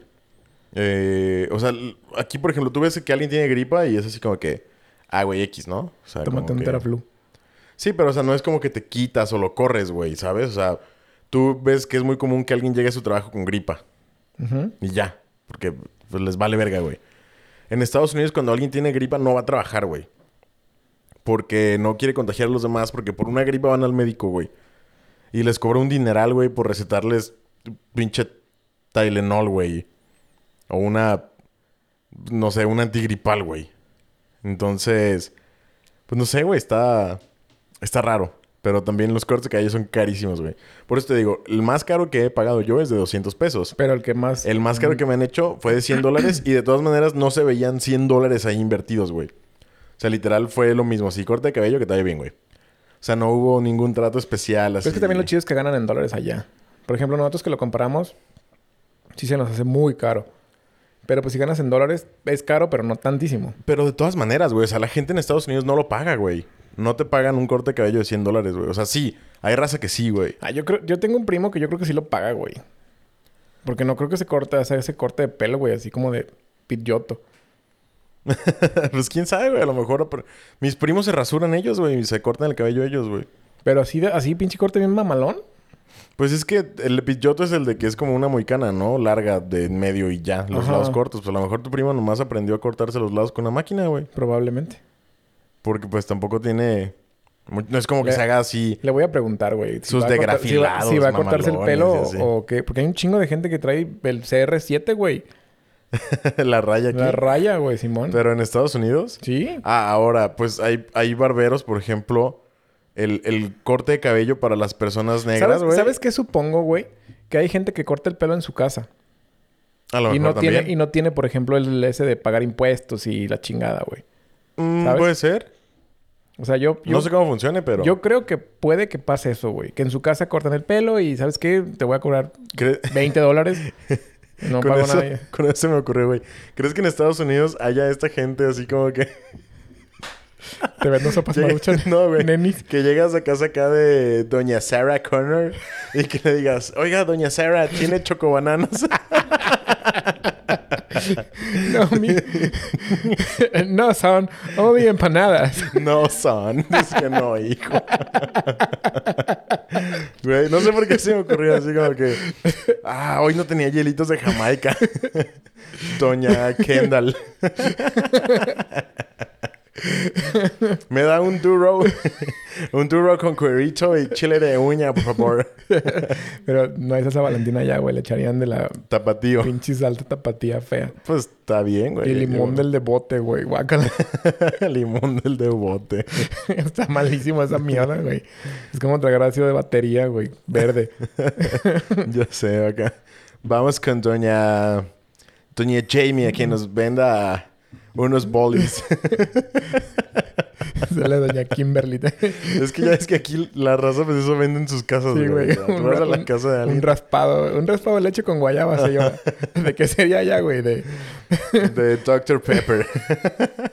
eh, o sea, aquí por ejemplo, tú ves que alguien tiene gripa y es así como que, ah, güey, X, ¿no? O sea, Tómate un que- Teraflu. Sí, pero o sea, no es como que te quitas o lo corres, güey, ¿sabes? O sea, tú ves que es muy común que alguien llegue a su trabajo con gripa y ya, porque pues, les vale verga, güey. En Estados Unidos cuando alguien tiene gripa no va a trabajar, güey. Porque no quiere contagiar a los demás, porque por una gripa van al médico, güey. Y les cobra un dineral, güey, por recetarles pinche Tylenol, güey. O una, no sé, un antigripal, güey. Entonces, pues no sé, güey, está, está raro. Pero también los cortes de cabello son carísimos, güey. Por eso te digo, el más caro que he pagado yo es de 200 pesos. Pero el que más... El más caro que me han hecho fue de 100 dólares y de todas maneras no se veían 100 dólares ahí invertidos, güey. O sea, literal fue lo mismo. Si corte de cabello que te vaya bien, güey. O sea, no hubo ningún trato especial así. Pero es que también lo chido es que ganan en dólares allá. Por ejemplo, nosotros que lo compramos, sí se nos hace muy caro. Pero pues si ganas en dólares, es caro, pero no tantísimo. Pero de todas maneras, güey. O sea, la gente en Estados Unidos no lo paga, güey. No te pagan un corte de cabello de 100 dólares, güey. O sea, sí. Hay raza que sí, güey. Ah, yo creo... Yo tengo un primo que yo creo que sí lo paga, güey. Porque no creo que se corte, o sea, ese corte de pelo, güey, así como de Pidgeotto. pues quién sabe, güey. A lo mejor... pero- Mis primos se rasuran ellos, güey. Y se cortan el cabello ellos, güey. Pero así, de, así pinche corte bien mamalón. Pues es que el pidgeotto es el de que es como una moicana, ¿no? Larga de en medio y ya. Los Ajá. lados cortos. Pues a lo mejor tu primo nomás aprendió a cortarse los lados con una máquina, güey. Probablemente. Porque pues tampoco tiene... No es como que Le- se haga así... Le voy a preguntar, güey. Sus cortar- si va- degrafilados, Si va, a cortarse el pelo o qué. Porque hay un chingo de gente que trae el CR7, güey. la raya aquí. La raya, güey, Simón. Pero en Estados Unidos... Sí. Ah, ahora, pues hay, hay barberos, por ejemplo... El, el corte de cabello para las personas negras, ¿Sabes, güey. ¿Sabes qué supongo, güey? Que hay gente que corta el pelo en su casa. A lo Y mejor no, tiene, también. y no tiene, por ejemplo, el ese de pagar impuestos y la chingada, güey. Mm, ¿sabes? puede ser. O sea, yo... yo no sé cómo funcione, pero... Yo creo que puede que pase eso, güey. Que en su casa cortan el pelo y, ¿sabes qué? Te voy a cobrar cre- 20 dólares. No con, pago eso, nada. con eso se me ocurrió, güey. ¿Crees que en Estados Unidos haya esta gente así como que... Te vendo sopas maruchan. no, güey. Nenis. Que llegas a casa acá de Doña Sarah Connor y que le digas, oiga, Doña Sarah, ¿tiene chocobananas? No, mi... no, son only empanadas. no, son. Es que no, hijo. Güey, no sé por qué se me ocurrió así como que... Ah, hoy no tenía hielitos de Jamaica. Doña Kendall. Me da un duro. un duro con cuerito y chile de uña, por favor. Pero no hay salsa valentina ya, güey. Le echarían de la Tapatío. pinche salsa tapatía fea. Pues está bien, güey. y limón Yo- del de bote, güey. Guácala. limón del de bote. Está malísimo esa mierda, güey. Es como tragar ácido de batería, güey. Verde. ya sé, acá. Vamos con doña... Doña Jamie a que nos venda unos bolis. Sale doña Kimberly. es que ya es que aquí la raza pues eso vende en sus casas, Sí, güey. Ya, Tú vas a la casa de un raspado. Un raspado de leche con guayaba, señora. ¿De qué sería ya, güey? De... de Dr. Pepper.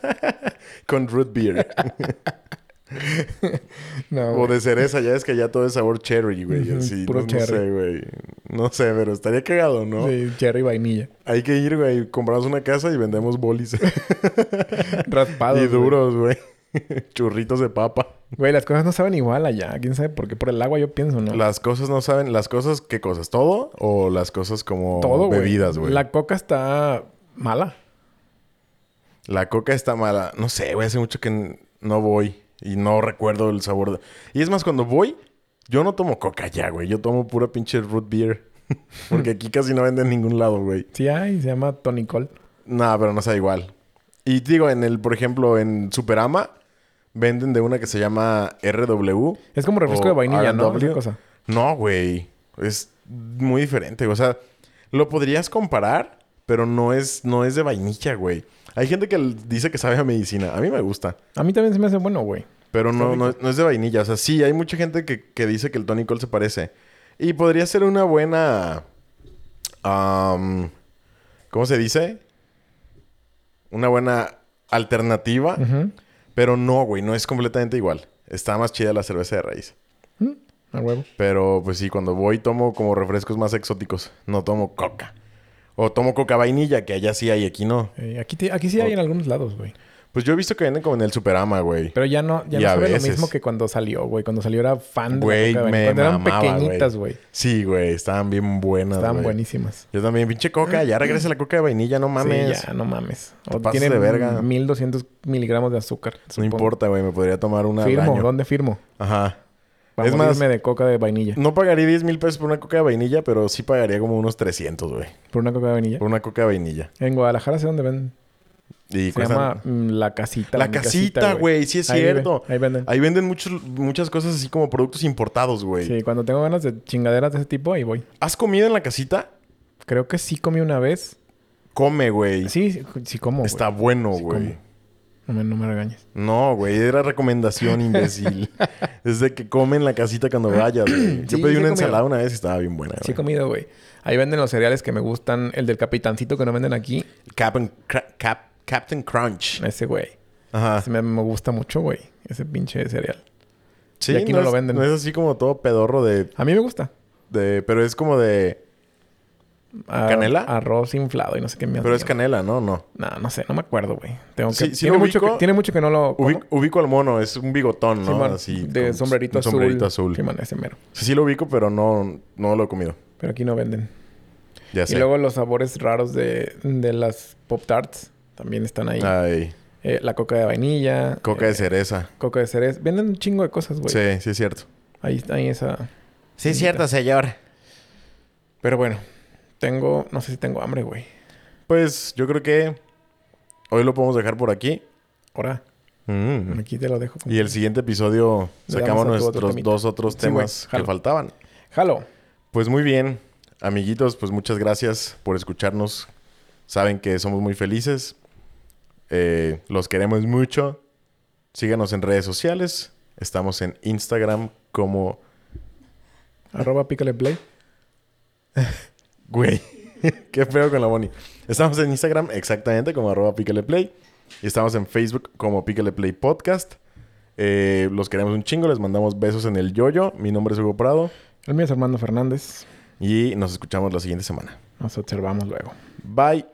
con root beer. No, o de cereza. Ya es que ya todo es sabor cherry, güey. Así, puro no, no cherry. sé, güey. No sé, pero estaría cagado, ¿no? Sí, cherry vainilla. Hay que ir, güey. Compramos una casa y vendemos bolis. Raspado. y duros, güey. Churritos de papa. Güey, las cosas no saben igual allá. ¿Quién sabe por qué? Por el agua yo pienso, ¿no? Las cosas no saben... ¿Las cosas qué cosas? ¿Todo? ¿O las cosas como Todo, bebidas, güey? La coca está mala. La coca está mala. No sé, güey. Hace mucho que no voy. Y no recuerdo el sabor. de- Y es más, cuando voy... Yo no tomo coca ya, güey. Yo tomo pura pinche root beer. Porque aquí casi no venden en ningún lado, güey. Sí hay, se llama Tonicol. No, pero no sabe igual. Y digo, en el, por ejemplo, en Superama venden de una que se llama RW. Es como refresco de vainilla, ¿no? Cosa. No, güey. Es muy diferente. O sea, lo podrías comparar, pero no es, no es de vainilla, güey. Hay gente que dice que sabe a medicina. A mí me gusta. A mí también se me hace bueno, güey. Pero no, no, no es de vainilla. O sea, sí, hay mucha gente que, que dice que el Tony Cole se parece. Y podría ser una buena... ¿Cómo se dice? Una buena alternativa. Pero no, güey. No es completamente igual. Está más chida la cerveza de raíz. Mm, A huevo. Pero pues sí, cuando voy tomo como refrescos más exóticos. No tomo coca. O tomo coca vainilla, que allá sí hay, aquí no. Eh, aquí, te- aquí sí hay en algunos lados, güey. Pues yo he visto que venden como en el Superama, güey. Pero ya no, ya Y no sabe lo veces. mismo que cuando salió, güey. Cuando salió era fan de Güey, la coca me. Cuando eran pequeñitas, güey. Sí, güey. Estaban bien buenas, Estaban güey. buenísimas. Yo también, pinche coca. Ya regresa la coca de vainilla, no mames. Sí, ya, no mames. Te O pasas tiene de verga. 1200 miligramos de azúcar. No importa, güey. Me podría tomar una al Firmo, año. ¿dónde firmo? Ajá. Para Es más- de coca de vainilla. No pagaría 10 mil pesos por una coca de vainilla, pero sí pagaría como unos 300, güey. Por una coca de vainilla. Por una coca de vainilla. En Guadalajara sé dónde venden. Y Se cuestan- llama mm, La Casita. La casita, güey. Sí es Ahí ve- cierto. Ahí venden. Ahí venden muchos, muchas cosas así como productos importados, güey. Sí, cuando tengo ganas de chingaderas de ese tipo, ahí voy. ¿Has comido en la casita? Creo que sí comí una vez. Come, güey. Sí, sí, sí como, Está bueno, güey. No me, no me regañes. no, güey. Era recomendación, imbécil. es de que come en la casita cuando vayas, güey. Yo Sí, pedí sí una ensalada una vez y estaba bien buena, Sí he güey. comido, güey. Ahí venden los cereales que me gustan. El del capitancito que no venden aquí. Captain, Cap- Captain Crunch. Ese, güey. Ajá. Ese me, me gusta mucho, güey. Ese pinche cereal. Sí, y aquí no lo es- venden. No es así como todo pedorro de... A mí me gusta. de pero es como de... A- ¿Canela? Arroz inflado y no sé qué mierda. Pero es canela, ¿no? No. No, no sé. No me acuerdo, güey. Tengo que... Sí, sí tiene, mucho que, tiene mucho que no lo ubico al mono. Es un bigotón, ¿no? Así. de sombrerito azul. sombrerito azul. Sí, man, ese mero. Sí, sí lo ubico, pero no, no lo he comido. Pero aquí no venden. Ya Y sé. luego los sabores raros de, de las Pop Tarts también están ahí. Ay, Eh, la coca de vainilla. coca eh, de cereza. Coca de cereza. Venden un chingo de cosas, güey. Sí, sí es cierto. Ahí está ahí esa. Sí es cierto, señor. Pero bueno, tengo. No sé si tengo hambre, güey. Pues yo creo que hoy lo podemos dejar por aquí. Ahora, Mm. aquí te lo dejo. Y el siguiente episodio sacamos otro nuestros dos otros Sí, temas que faltaban. Jalo. Pues muy bien, amiguitos, pues muchas gracias por escucharnos. Saben que somos muy felices. Eh, los queremos mucho. Síganos en redes sociales. Estamos en Instagram como... Arroba pícale play. Güey, qué feo con la Bonnie. Estamos en Instagram exactamente como arroba Play. Y estamos en Facebook como Pícale Play Podcast. Eh, los queremos un chingo. Les mandamos besos en el yoyo. Mi nombre es Hugo Prado. El mío es Armando Fernández. Y nos escuchamos la siguiente semana. Nos observamos luego. Bye.